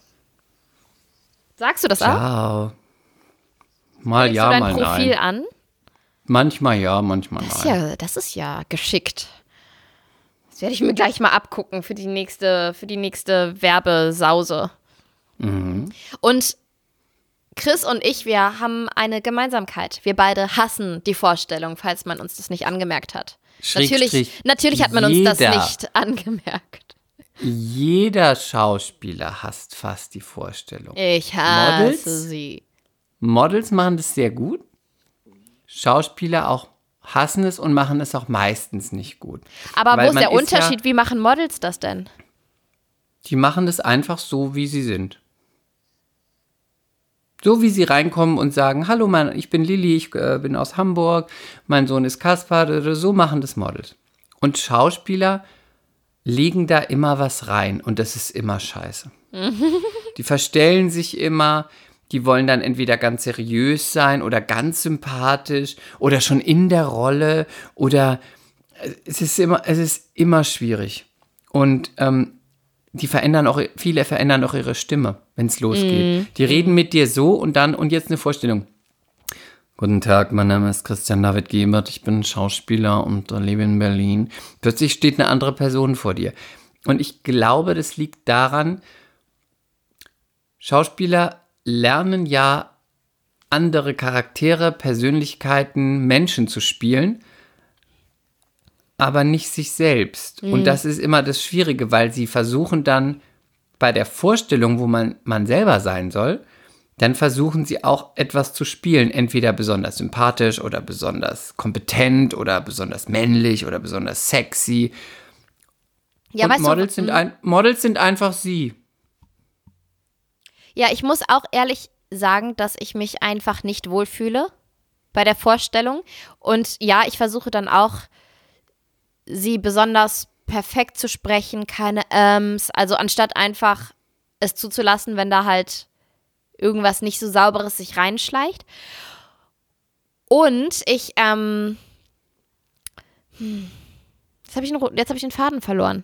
C: Sagst du das auch?
B: Ciao. Mal
C: Legst
B: ja,
C: du dein
B: mal
C: Profil
B: nein.
C: an?
B: Manchmal ja, manchmal
C: Das
B: nein.
C: ja, das ist ja geschickt. Das werde ich mir gleich mal abgucken für die nächste, für die nächste Werbesause.
B: Mhm.
C: Und Chris und ich, wir haben eine Gemeinsamkeit. Wir beide hassen die Vorstellung, falls man uns das nicht angemerkt hat. Natürlich, natürlich hat man uns das nicht angemerkt.
B: Jeder Schauspieler hasst fast die Vorstellung.
C: Ich hasse
B: Models?
C: sie.
B: Models machen das sehr gut. Schauspieler auch hassen es und machen es auch meistens nicht gut.
C: Aber
B: Weil
C: wo ist der
B: ist ja-
C: Unterschied? Wie machen Models das denn?
B: Die machen das einfach so, wie sie sind. So wie sie reinkommen und sagen, hallo, mein, ich bin Lilly, ich äh, bin aus Hamburg, mein Sohn ist Kaspar, so machen das Models. Und Schauspieler legen da immer was rein und das ist immer scheiße. die verstellen sich immer, die wollen dann entweder ganz seriös sein oder ganz sympathisch oder schon in der Rolle oder äh, es ist immer, es ist immer schwierig. Und ähm, die verändern auch, viele verändern auch ihre Stimme, wenn es losgeht. Die reden mit dir so und dann, und jetzt eine Vorstellung. Guten Tag, mein Name ist Christian David Gebert, ich bin Schauspieler und lebe in Berlin. Plötzlich steht eine andere Person vor dir. Und ich glaube, das liegt daran, Schauspieler lernen ja andere Charaktere, Persönlichkeiten, Menschen zu spielen, aber nicht sich selbst. Und das ist immer das Schwierige, weil sie versuchen dann bei der Vorstellung, wo man, man selber sein soll, dann versuchen sie auch etwas zu spielen, entweder besonders sympathisch oder besonders kompetent oder besonders männlich oder besonders sexy.
C: Ja,
B: Und
C: weißt
B: Models,
C: du,
B: sind ein, Models sind einfach sie.
C: Ja, ich muss auch ehrlich sagen, dass ich mich einfach nicht wohlfühle bei der Vorstellung. Und ja, ich versuche dann auch, sie besonders perfekt zu sprechen, keine Äms. Also anstatt einfach es zuzulassen, wenn da halt irgendwas nicht so sauberes sich reinschleicht. Und ich, ähm, hm, jetzt habe ich, einen ro- jetzt hab ich den Faden verloren.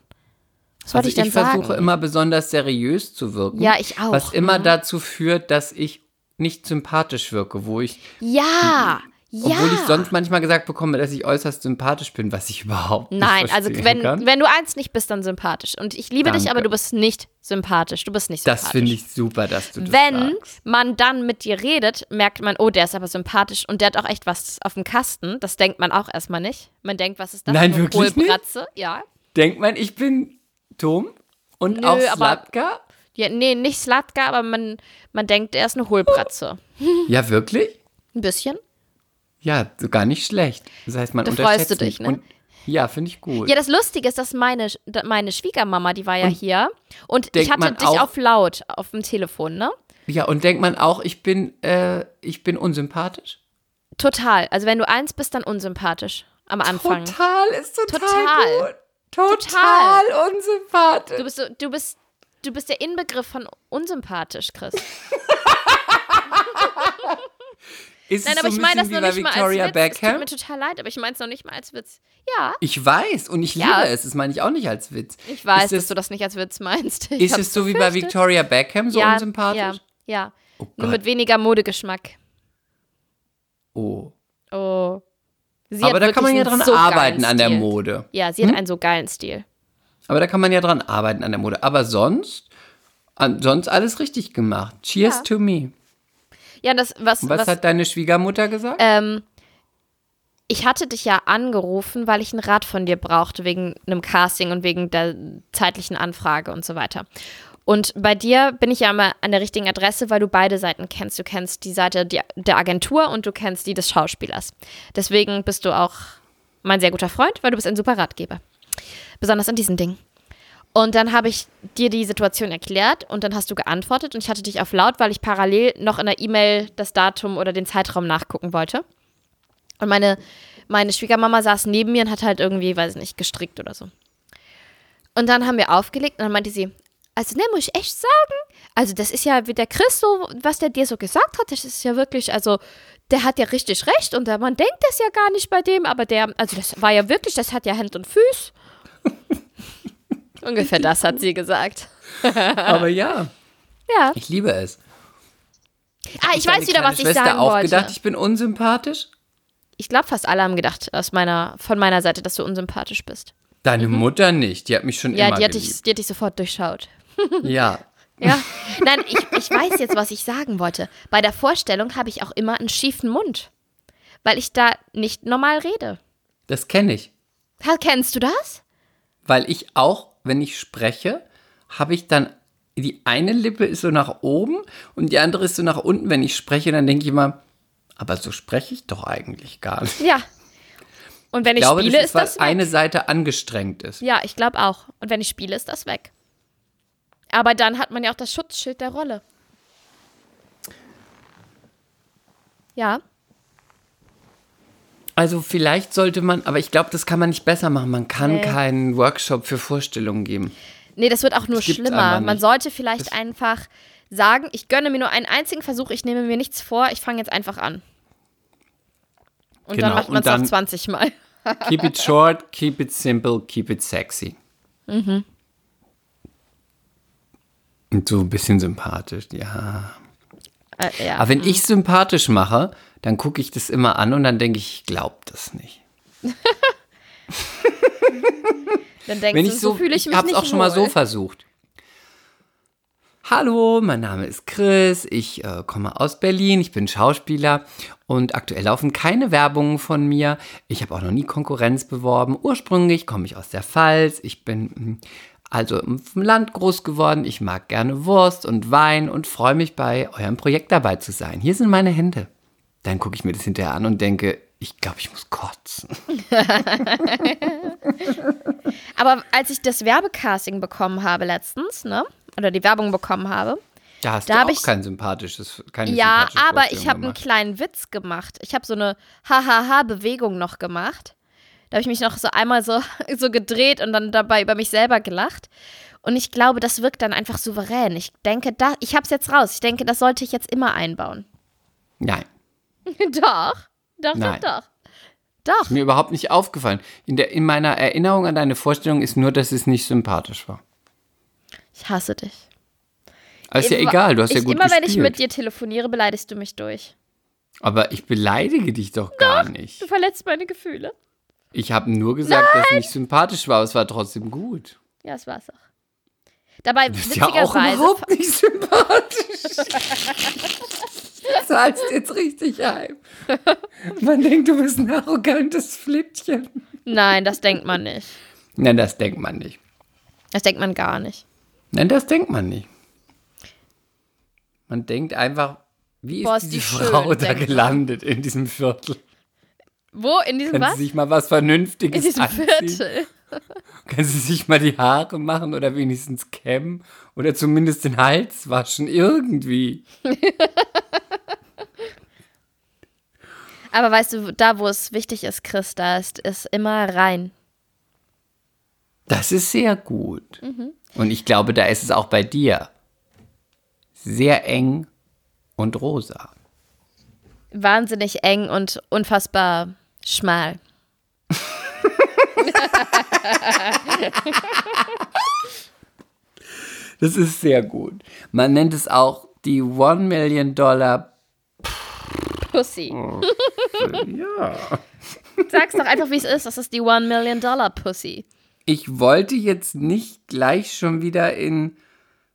C: Was
B: Also
C: ich
B: ich versuche immer besonders seriös zu wirken.
C: Ja, ich auch,
B: Was immer
C: mhm.
B: dazu führt, dass ich nicht sympathisch wirke, wo ich
C: Ja,
B: Obwohl
C: Ja.
B: ich sonst manchmal gesagt bekomme, dass ich äußerst sympathisch bin, was ich überhaupt nicht
C: Nein, also wenn,
B: kann.
C: wenn du eins nicht bist, dann sympathisch. Und ich liebe dich,
B: Danke.
C: aber du bist nicht sympathisch. Du bist nicht sympathisch.
B: Das finde ich super, dass du das
C: Wenn
B: sagst.
C: man dann mit dir redet, merkt man, oh, der ist aber sympathisch und der hat auch echt was auf dem Kasten. Das denkt man auch erstmal nicht. Man denkt, was ist das?
B: Nein,
C: Eine
B: wirklich nicht?
C: Hohlbratze? Ja.
B: Denkt man, ich bin dumm und
C: Nö,
B: auch Slatka?
C: ja. Nee, nicht Slatka, aber man, man denkt, er ist eine Hohlbratze.
B: Ja, wirklich?
C: Ein bisschen.
B: Ja, so gar nicht schlecht. Das heißt, man
C: Da
B: unterschätzt
C: freust du dich,
B: mich.
C: ne?
B: Und, ja, finde ich gut.
C: Ja, das Lustige ist, dass meine, meine Schwiegermama, die war ja hier und ich hatte dich
B: auch-
C: auf laut auf dem Telefon, ne?
B: Ja, und denkt man auch, ich bin, äh, ich bin unsympathisch?
C: Total. Also wenn du eins bist, dann unsympathisch am Anfang.
B: Total ist total,
C: Total.
B: gut. Total, unsympathisch.
C: Du bist, so, du bist, du bist der Inbegriff von unsympathisch, Chris.
B: Ist
C: Nein,
B: es
C: aber
B: so
C: ich
B: ein
C: meine das noch nicht
B: bei
C: mal als
B: Victoria
C: Witz. Es
B: Beckham?
C: tut mir total leid, aber ich meine es noch nicht mal als Witz. Ja,
B: Ich weiß und ich liebe
C: Ja.
B: es. Das meine ich auch nicht als Witz.
C: ich weiß,
B: ist
C: dass
B: es,
C: du das nicht als Witz meinst. Ich
B: Ist es so wie bei. Victoria Beckham, so
C: ja,
B: unsympathisch?
C: Ja, ja.
B: Oh
C: Nur mit weniger Modegeschmack.
B: Oh.
C: Oh. Sie
B: Aber da kann man ja dran
C: so
B: arbeiten an der. Mode.
C: Ja, sie hat einen so geilen Stil.
B: Aber da kann man ja dran arbeiten an der Mode. Aber sonst, an, sonst alles richtig gemacht. Cheers
C: Ja.
B: to me.
C: Ja, das, was,
B: was,
C: was
B: hat deine Schwiegermutter gesagt?
C: ähm, ich hatte dich ja angerufen, weil ich einen Rat von dir brauchte wegen einem Casting und wegen der zeitlichen Anfrage und so weiter. Und bei dir bin ich ja immer an der richtigen Adresse, weil du beide Seiten kennst. Du kennst die Seite der Agentur und du kennst die des Schauspielers. Deswegen bist du auch mein sehr guter Freund, weil du bist ein super Ratgeber. Besonders an diesen Dingen. Und dann habe ich dir die Situation erklärt und dann hast du geantwortet und ich hatte dich auf laut, weil ich parallel noch in der E-Mail das Datum oder den Zeitraum nachgucken wollte. Und meine, meine Schwiegermama saß neben mir und hat halt irgendwie, weiß ich nicht, gestrickt oder so. Und dann haben wir aufgelegt und dann meinte sie, also ne, muss ich echt sagen, also das ist ja wie der Chris so, was der dir so gesagt hat, das ist ja wirklich, also der hat ja richtig recht und der, man denkt das ja gar nicht bei dem, aber der, also das war ja wirklich, das hat ja Hand und Füß. Ungefähr das hat sie gesagt.
B: Aber ja,
C: Ja.
B: ich liebe es.
C: Ah, ich weiß wieder, was ich
B: Schwester
C: sagen
B: auch
C: wollte.
B: gedacht, ich bin unsympathisch?
C: Ich glaube, fast alle haben gedacht aus meiner, von meiner Seite, dass du unsympathisch bist.
B: Deine Mutter nicht. Die hat mich schon
C: Mhm. Ja,
B: immer
C: die hat,
B: geliebt.
C: dich, die hat dich sofort durchschaut.
B: Ja.
C: Ja. Nein, ich, ich weiß jetzt, was ich sagen wollte. Bei der Vorstellung habe ich auch immer einen schiefen Mund, weil ich da nicht normal rede.
B: Das kenne ich.
C: Kennst du das?
B: Weil ich auch, wenn ich spreche, habe ich dann, die eine Lippe ist so nach oben und die andere ist so nach unten. Wenn ich spreche, dann denke ich immer, aber so spreche ich doch eigentlich gar nicht.
C: Ja. Und wenn
B: Ich
C: ich
B: glaube,
C: spiele,
B: das
C: ist
B: ist,
C: das weg.
B: eine Seite angestrengt ist.
C: Ja, ich glaube auch. Und wenn ich spiele, ist das weg. Aber dann hat man ja auch das Schutzschild der Rolle. Ja.
B: Also vielleicht sollte man, aber ich glaube, das kann man nicht besser machen. Man kann
C: Nee.
B: keinen Workshop für Vorstellungen geben.
C: Nee, das wird auch nur
B: Das
C: schlimmer. Man sollte vielleicht
B: Das-
C: einfach sagen, ich gönne mir nur einen einzigen Versuch, ich nehme mir nichts vor, ich fange jetzt einfach an. Und
B: Genau,
C: dann macht man es auch
B: dann-
C: 20 Mal.
B: Keep it short, keep it simple, keep it sexy.
C: Mhm.
B: Und so ein bisschen sympathisch, ja.
C: Äh, ja.
B: Aber wenn ich sympathisch mache, dann gucke ich das immer an und dann denke ich, ich glaube das nicht.
C: dann denkst
B: Wenn
C: du,
B: ich
C: so,
B: so,
C: fühle ich mich
B: habe es
C: nicht
B: auch schon mal so
C: wohl.
B: versucht. Hallo, mein Name ist Chris, ich äh, komme aus Berlin, ich bin Schauspieler und aktuell laufen keine Werbungen von mir. Ich habe auch noch nie Konkurrenz beworben. Ursprünglich komme ich aus der Pfalz, ich bin mm, also im Land groß geworden. Ich mag gerne Wurst und Wein und freue mich bei eurem Projekt dabei zu sein. Hier sind meine Hände. Dann gucke ich mir das hinterher an und denke, ich glaube, ich muss kotzen.
C: Aber als ich das Werbecasting bekommen habe letztens, ne? Oder die Werbung bekommen habe,
B: Da hast
C: Da
B: du auch
C: ich-
B: kein sympathisches, keine
C: Ja,
B: sympathische
C: aber ich habe einen kleinen Witz gemacht. Ich habe so eine Hahaha-Bewegung noch gemacht. Da habe ich mich noch so einmal so, so gedreht und dann dabei über mich selber gelacht. Und ich glaube, das wirkt dann einfach souverän. Ich denke, da, ich habe es jetzt raus. Ich denke, das sollte ich jetzt immer einbauen.
B: Nein,
C: doch, doch,
B: Nein.
C: doch, doch. Doch.
B: ist mir überhaupt nicht aufgefallen. In, der, in meiner Erinnerung an deine Vorstellung ist nur, dass es nicht sympathisch war.
C: Ich hasse dich.
B: Aber ist ja
C: Immer-
B: egal, du hast ja
C: ich,
B: gut
C: Immer wenn ich
B: gespielt.
C: mit dir telefoniere, beleidigst du mich durch.
B: Aber ich beleidige dich doch gar nicht.
C: Du verletzt meine Gefühle.
B: Ich habe nur gesagt, dass es nicht sympathisch war, aber es war trotzdem gut.
C: Ja, das war's auch. Dabei,
B: Du bist ja auch überhaupt nicht sympathisch. Du zahlst jetzt richtig heim. Man denkt, du bist ein arrogantes Flittchen.
C: nein, das denkt man nicht.
B: Nein, das denkt man nicht.
C: Das denkt man gar nicht.
B: Nein, das denkt man nicht. Man denkt einfach, wie ist
C: Boah,
B: diese
C: die schön,
B: Frau da
C: denkt man.
B: gelandet in diesem Viertel?
C: Wo? In diesem
B: Kann
C: was?
B: sie sich mal was Vernünftiges
C: In diesem
B: anziehen?
C: Viertel.
B: Kann sie sich mal die Haare machen oder wenigstens kämmen oder zumindest den Hals waschen? Irgendwie.
C: Aber weißt du, da wo es wichtig ist, Chris, da ist es immer rein.
B: Das ist sehr gut.
C: Mhm.
B: Und ich glaube, da ist es auch bei dir sehr eng und rosa.
C: Wahnsinnig eng und unfassbar schmal.
B: Das ist sehr gut. Man nennt es auch die One Million Dollar.
C: Pussy.
B: Oh, Ja.
C: Sag's doch einfach, wie es ist. Das ist die One Million Dollar Pussy.
B: Ich wollte jetzt nicht gleich schon wieder in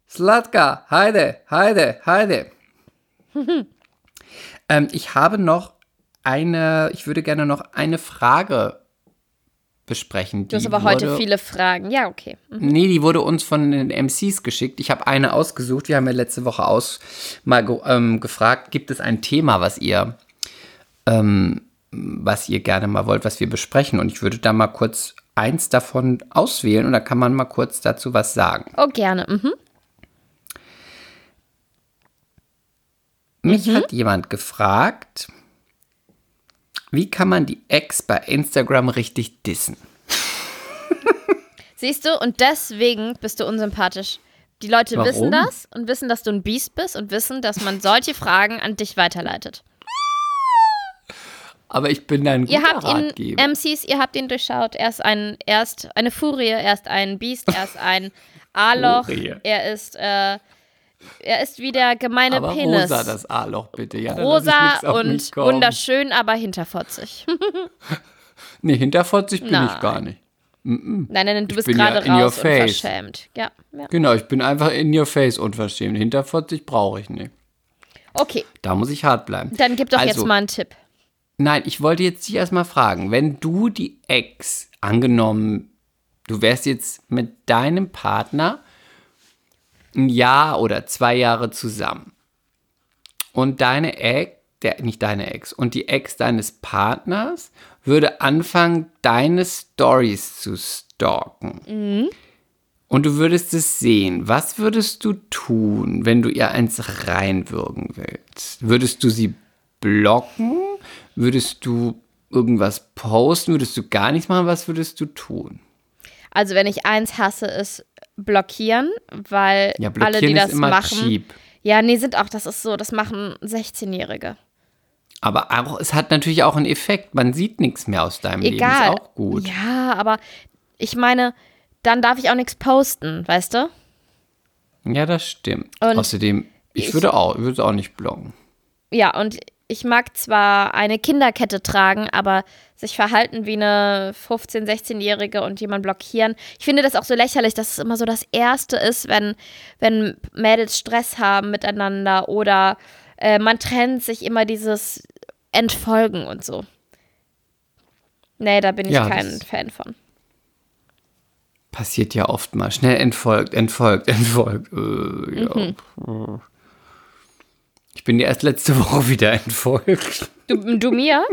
B: Slatka, Heide, Heide, Heide. ähm, ich habe noch eine, ich würde gerne noch eine Frage besprechen.
C: Du hast aber heute
B: wurde-
C: viele Fragen. Ja, okay. Mhm.
B: Nee, die wurde uns von den MCs geschickt. Ich habe eine ausgesucht. Wir haben ja letzte Woche aus mal ge ähm, gefragt, gibt es ein Thema, was ihr, ähm, was ihr gerne mal wollt, was wir besprechen? Und ich würde da mal kurz eins davon auswählen und da kann man mal kurz dazu was sagen.
C: Oh, gerne. Mhm.
B: Mich hat jemand gefragt, wie kann man die Ex bei Instagram richtig dissen?
C: Siehst du, und deswegen bist du unsympathisch. Die Leute
B: Warum?
C: wissen das und wissen, dass du ein Biest bist und wissen, dass man solche Fragen an dich weiterleitet.
B: Aber ich bin ein guter
C: Ihr habt ihn,
B: Ratgeber.
C: MCs, ihr habt ihn durchschaut. Er ist ein, er ist eine Furie, er ist ein Biest, er ist ein A-Loch, er ist, äh, er ist wie der gemeine
B: aber
C: Penis.
B: rosa, das A-Loch bitte. Ja, ich
C: Rosa und wunderschön, aber hinterfotzig.
B: Nee, hinter 40 bin ich
C: Nein.
B: gar nicht.
C: nein, nein, nein, du bist
B: bin ja
C: gerade
B: your
C: raus und
B: face.
C: verschämt. Ja, ja.
B: Genau, ich bin einfach in your face unverschämt. Hinter 40 brauche ich nicht.
C: Okay,
B: Da muss ich hart bleiben.
C: dann gib doch jetzt
B: Also,
C: mal einen Tipp.
B: Nein, ich wollte jetzt dich erstmal fragen, wenn du die Ex angenommen, du wärst jetzt mit deinem Partner ein Jahr oder zwei Jahre zusammen und deine Ex, der, nicht deine Ex, und die Ex deines Partners würde anfangen, deine Stories zu stalken. Und du würdest es sehen. Was würdest du tun, wenn du ihr eins reinwürgen willst? Würdest du sie blocken? Würdest du irgendwas posten? Würdest du gar nichts machen? Was würdest du tun?
C: Also, wenn ich eins hasse, ist blockieren, weil
B: Ja,
C: alle, die
B: blockieren
C: das machen.
B: cheap.
C: Ja, nee, sind auch, das ist so, das machen 16-Jährige.
B: Aber auch, es hat natürlich auch einen Effekt. Man sieht nichts mehr aus deinem
C: Egal.
B: Leben. Ist auch gut.
C: Ja, aber ich meine, dann darf ich auch nichts posten, weißt du?
B: Ja, das stimmt.
C: Und
B: Außerdem, ich,
C: ich-
B: würde auch, ich würde auch nicht blocken.
C: Ja, und ich mag zwar eine Kinderkette tragen, aber sich verhalten wie eine 15-, 16-Jährige und jemand blockieren. Ich finde das auch so lächerlich, dass es immer so das Erste ist, wenn, wenn Mädels Stress haben miteinander oder äh, man trennt sich immer dieses Entfolgen und so. Nee, da bin ich
B: Ja,
C: kein Fan von.
B: Passiert ja oft mal. Schnell entfolgt, entfolgt, entfolgt. Äh, ja.
C: Mhm.
B: Bin dir erst letzte Woche wieder entfolgt.
C: Du, du mir?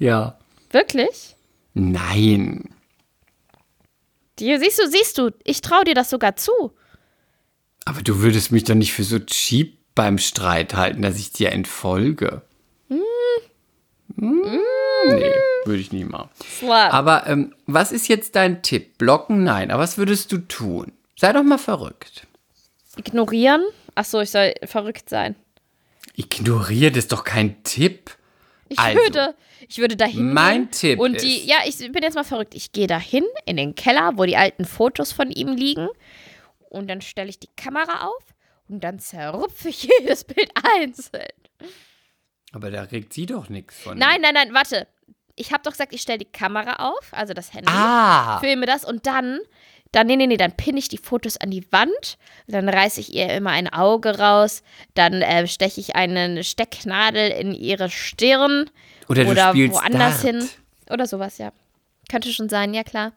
B: Ja.
C: Wirklich?
B: Nein.
C: Die, siehst du, siehst du, ich traue dir das sogar zu.
B: Aber du würdest mich doch nicht für so cheap beim Streit halten, dass ich dir entfolge.
C: Hm.
B: Hm, Nee, würde ich nie machen.
C: Slut.
B: Aber ähm, was ist jetzt dein Tipp? Blocken? Nein. Aber was würdest du tun? Sei doch mal verrückt.
C: Ignorieren? Achso, ich soll verrückt sein.
B: Ignoriert ist doch kein Tipp.
C: Ich
B: Also,
C: würde, ich würde dahin
B: mein
C: gehen
B: Tipp
C: und die,
B: ist-
C: ja, ich bin jetzt mal verrückt. Ich gehe dahin in den Keller, wo die alten Fotos von ihm liegen und dann stelle ich die Kamera auf und dann zerrupfe ich jedes Bild einzeln.
B: Aber da regt sie doch nichts von.
C: Nein, nein, nein, warte. Ich habe doch gesagt, ich stelle die Kamera auf, also das Handy,
B: Ah,
C: filme das und dann, dann, nee, nee, nee, dann pinne ich die Fotos an die Wand, dann reiße ich ihr immer ein Auge raus, dann äh, steche ich eine Stecknadel in ihre Stirn
B: oder
C: oder woanders
B: Dart.
C: hin. Oder sowas, ja. Könnte schon sein, ja klar.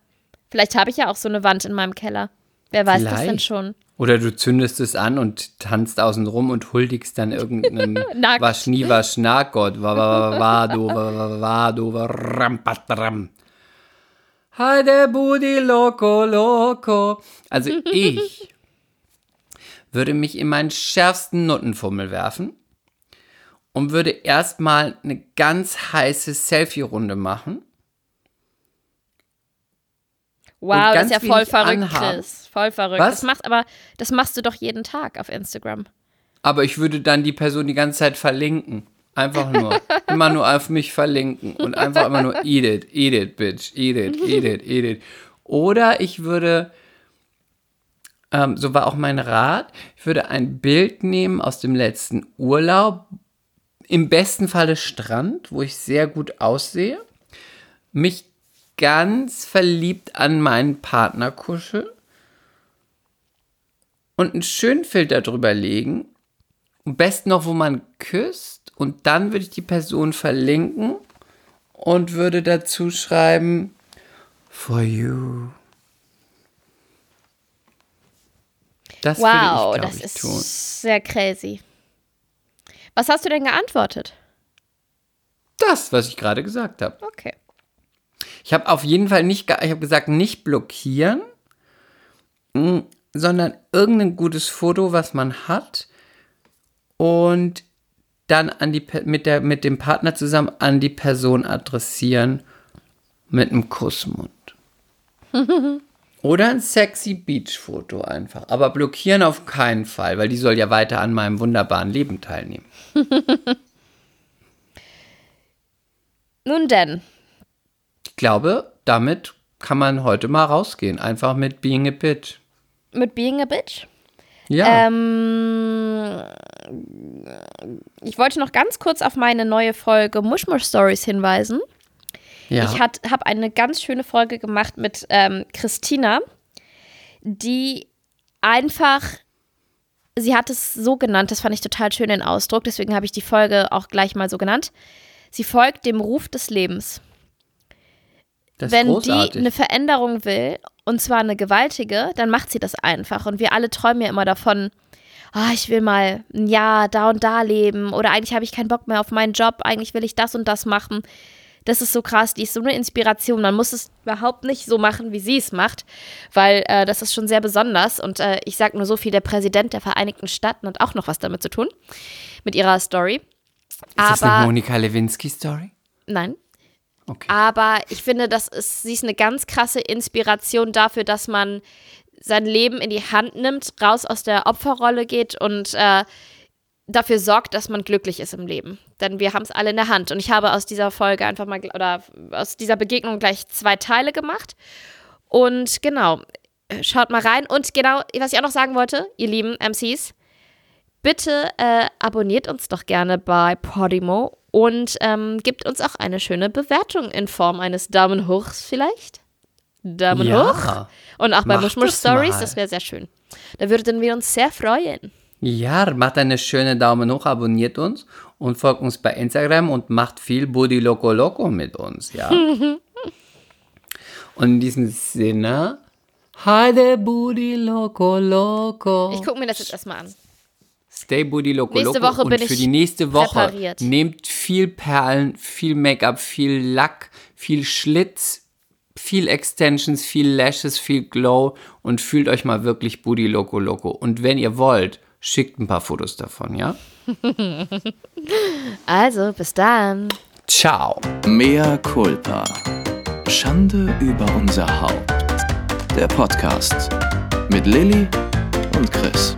C: Vielleicht habe ich ja auch so eine Wand in meinem Keller. Wer weiß das denn
B: Vielleicht.
C: schon?
B: Oder du zündest es an und tanzt außen rum und huldigst dann irgendeinen. Waschni Waschnagott. Wado, wado, ram, patram. Heide Budi Loco Loco. Also ich würde mich in meinen schärfsten Nuttenfummel werfen und würde erstmal eine ganz heiße Selfie-Runde machen.
C: Wow, das ist ja voll verrückt,
B: anhaben.
C: Chris. Voll verrückt.
B: Was?
C: Das machst, aber das machst du doch jeden Tag auf Instagram.
B: Aber ich würde dann die Person die ganze Zeit verlinken. Einfach nur. immer nur auf mich verlinken. Und einfach immer nur eat it, eat it, bitch, eat it, eat it, eat it. Oder ich würde, ähm, so war auch mein Rat, ich würde ein Bild nehmen aus dem letzten Urlaub. Im besten Falle Strand, wo ich sehr gut aussehe. Mich ganz verliebt an meinen Partner kuscheln. Und einen schönen Filter drüber legen am besten noch, wo man küsst. Und dann würde ich die Person verlinken und würde dazu schreiben, for you. Das
C: Wow,
B: ich,
C: das
B: ich,
C: ist
B: tun.
C: sehr crazy. Was hast du denn geantwortet?
B: Das, was ich gerade gesagt habe.
C: Okay.
B: Ich habe auf jeden Fall nicht, ich habe gesagt, nicht blockieren, mm, sondern irgendein gutes Foto, was man hat und dann an die, mit, der, mit dem Partner zusammen an die Person adressieren mit einem Kussmund. Oder ein sexy Beach-Foto einfach. Aber blockieren auf keinen Fall, weil die soll ja weiter an meinem wunderbaren Leben teilnehmen.
C: Nun denn,
B: Ich glaube, damit kann man heute mal rausgehen. Einfach mit Being a Bitch.
C: mit Being a Bitch.
B: Ja.
C: Ähm, ich wollte noch ganz kurz auf meine neue Folge Mushmush Stories hinweisen.
B: ja.
C: Ich habe eine ganz schöne Folge gemacht mit ähm, Christina, die einfach, sie hat es so genannt, das fand ich total schön den Ausdruck, deswegen habe ich die Folge auch gleich mal so genannt. Sie folgt dem Ruf des Lebens.
B: das
C: Wenn
B: großartig.
C: die eine Veränderung will, und zwar eine gewaltige, dann macht sie das einfach. Und wir alle träumen ja immer davon, ah, ich will mal ein Jahr da und da leben oder eigentlich habe ich keinen Bock mehr auf meinen Job, eigentlich will ich das und das machen. Das ist so krass, die ist so eine Inspiration. Man muss es überhaupt nicht so machen, wie sie es macht, weil äh, das ist schon sehr besonders. Und äh, ich sage nur so viel, der Präsident der Vereinigten Staaten hat auch noch was damit zu tun, mit ihrer Story.
B: ist das eine
C: Aber
B: Monika Lewinsky-Story?
C: nein,
B: Okay.
C: aber ich finde, das ist, sie ist eine ganz krasse Inspiration dafür, dass man sein Leben in die Hand nimmt, raus aus der Opferrolle geht und äh, dafür sorgt, dass man glücklich ist im Leben. Denn wir haben es alle in der Hand. Und ich habe aus dieser Folge einfach mal, oder aus dieser Begegnung gleich zwei Teile gemacht. Und genau, äh, schaut mal rein. Und genau, was ich auch noch sagen wollte, ihr lieben MCs, bitte äh, abonniert uns doch gerne bei Podimo und ähm, gibt uns auch eine schöne Bewertung in Form eines Daumen hochs vielleicht. Daumen
B: Ja.
C: hoch. Und auch bei Mushmush Stories,
B: mal.
C: das wäre sehr schön. Da würden wir uns sehr freuen.
B: Ja, macht eine schöne Daumen hoch, abonniert uns und folgt uns bei Instagram und macht viel Booty Loco Loco mit uns, ja. und in diesem Sinne, Heide Booty Loco Loco.
C: Ich gucke mir das jetzt erstmal an.
B: Stay Booty Loco
C: Nächste
B: Loco.
C: Woche
B: und
C: bin
B: für
C: ich
B: die nächste Woche
C: präpariert.
B: nehmt viel Perlen, viel Make-up, viel Lack, viel Schlitz, viel Extensions, viel Lashes, viel Glow und fühlt euch mal wirklich Booty Loco Loco. Und wenn ihr wollt, schickt ein paar Fotos davon, ja?
C: Also, bis dann.
B: Ciao.
A: Mea culpa. Schande über unser Haupt. Der Podcast mit Lilly und Chris.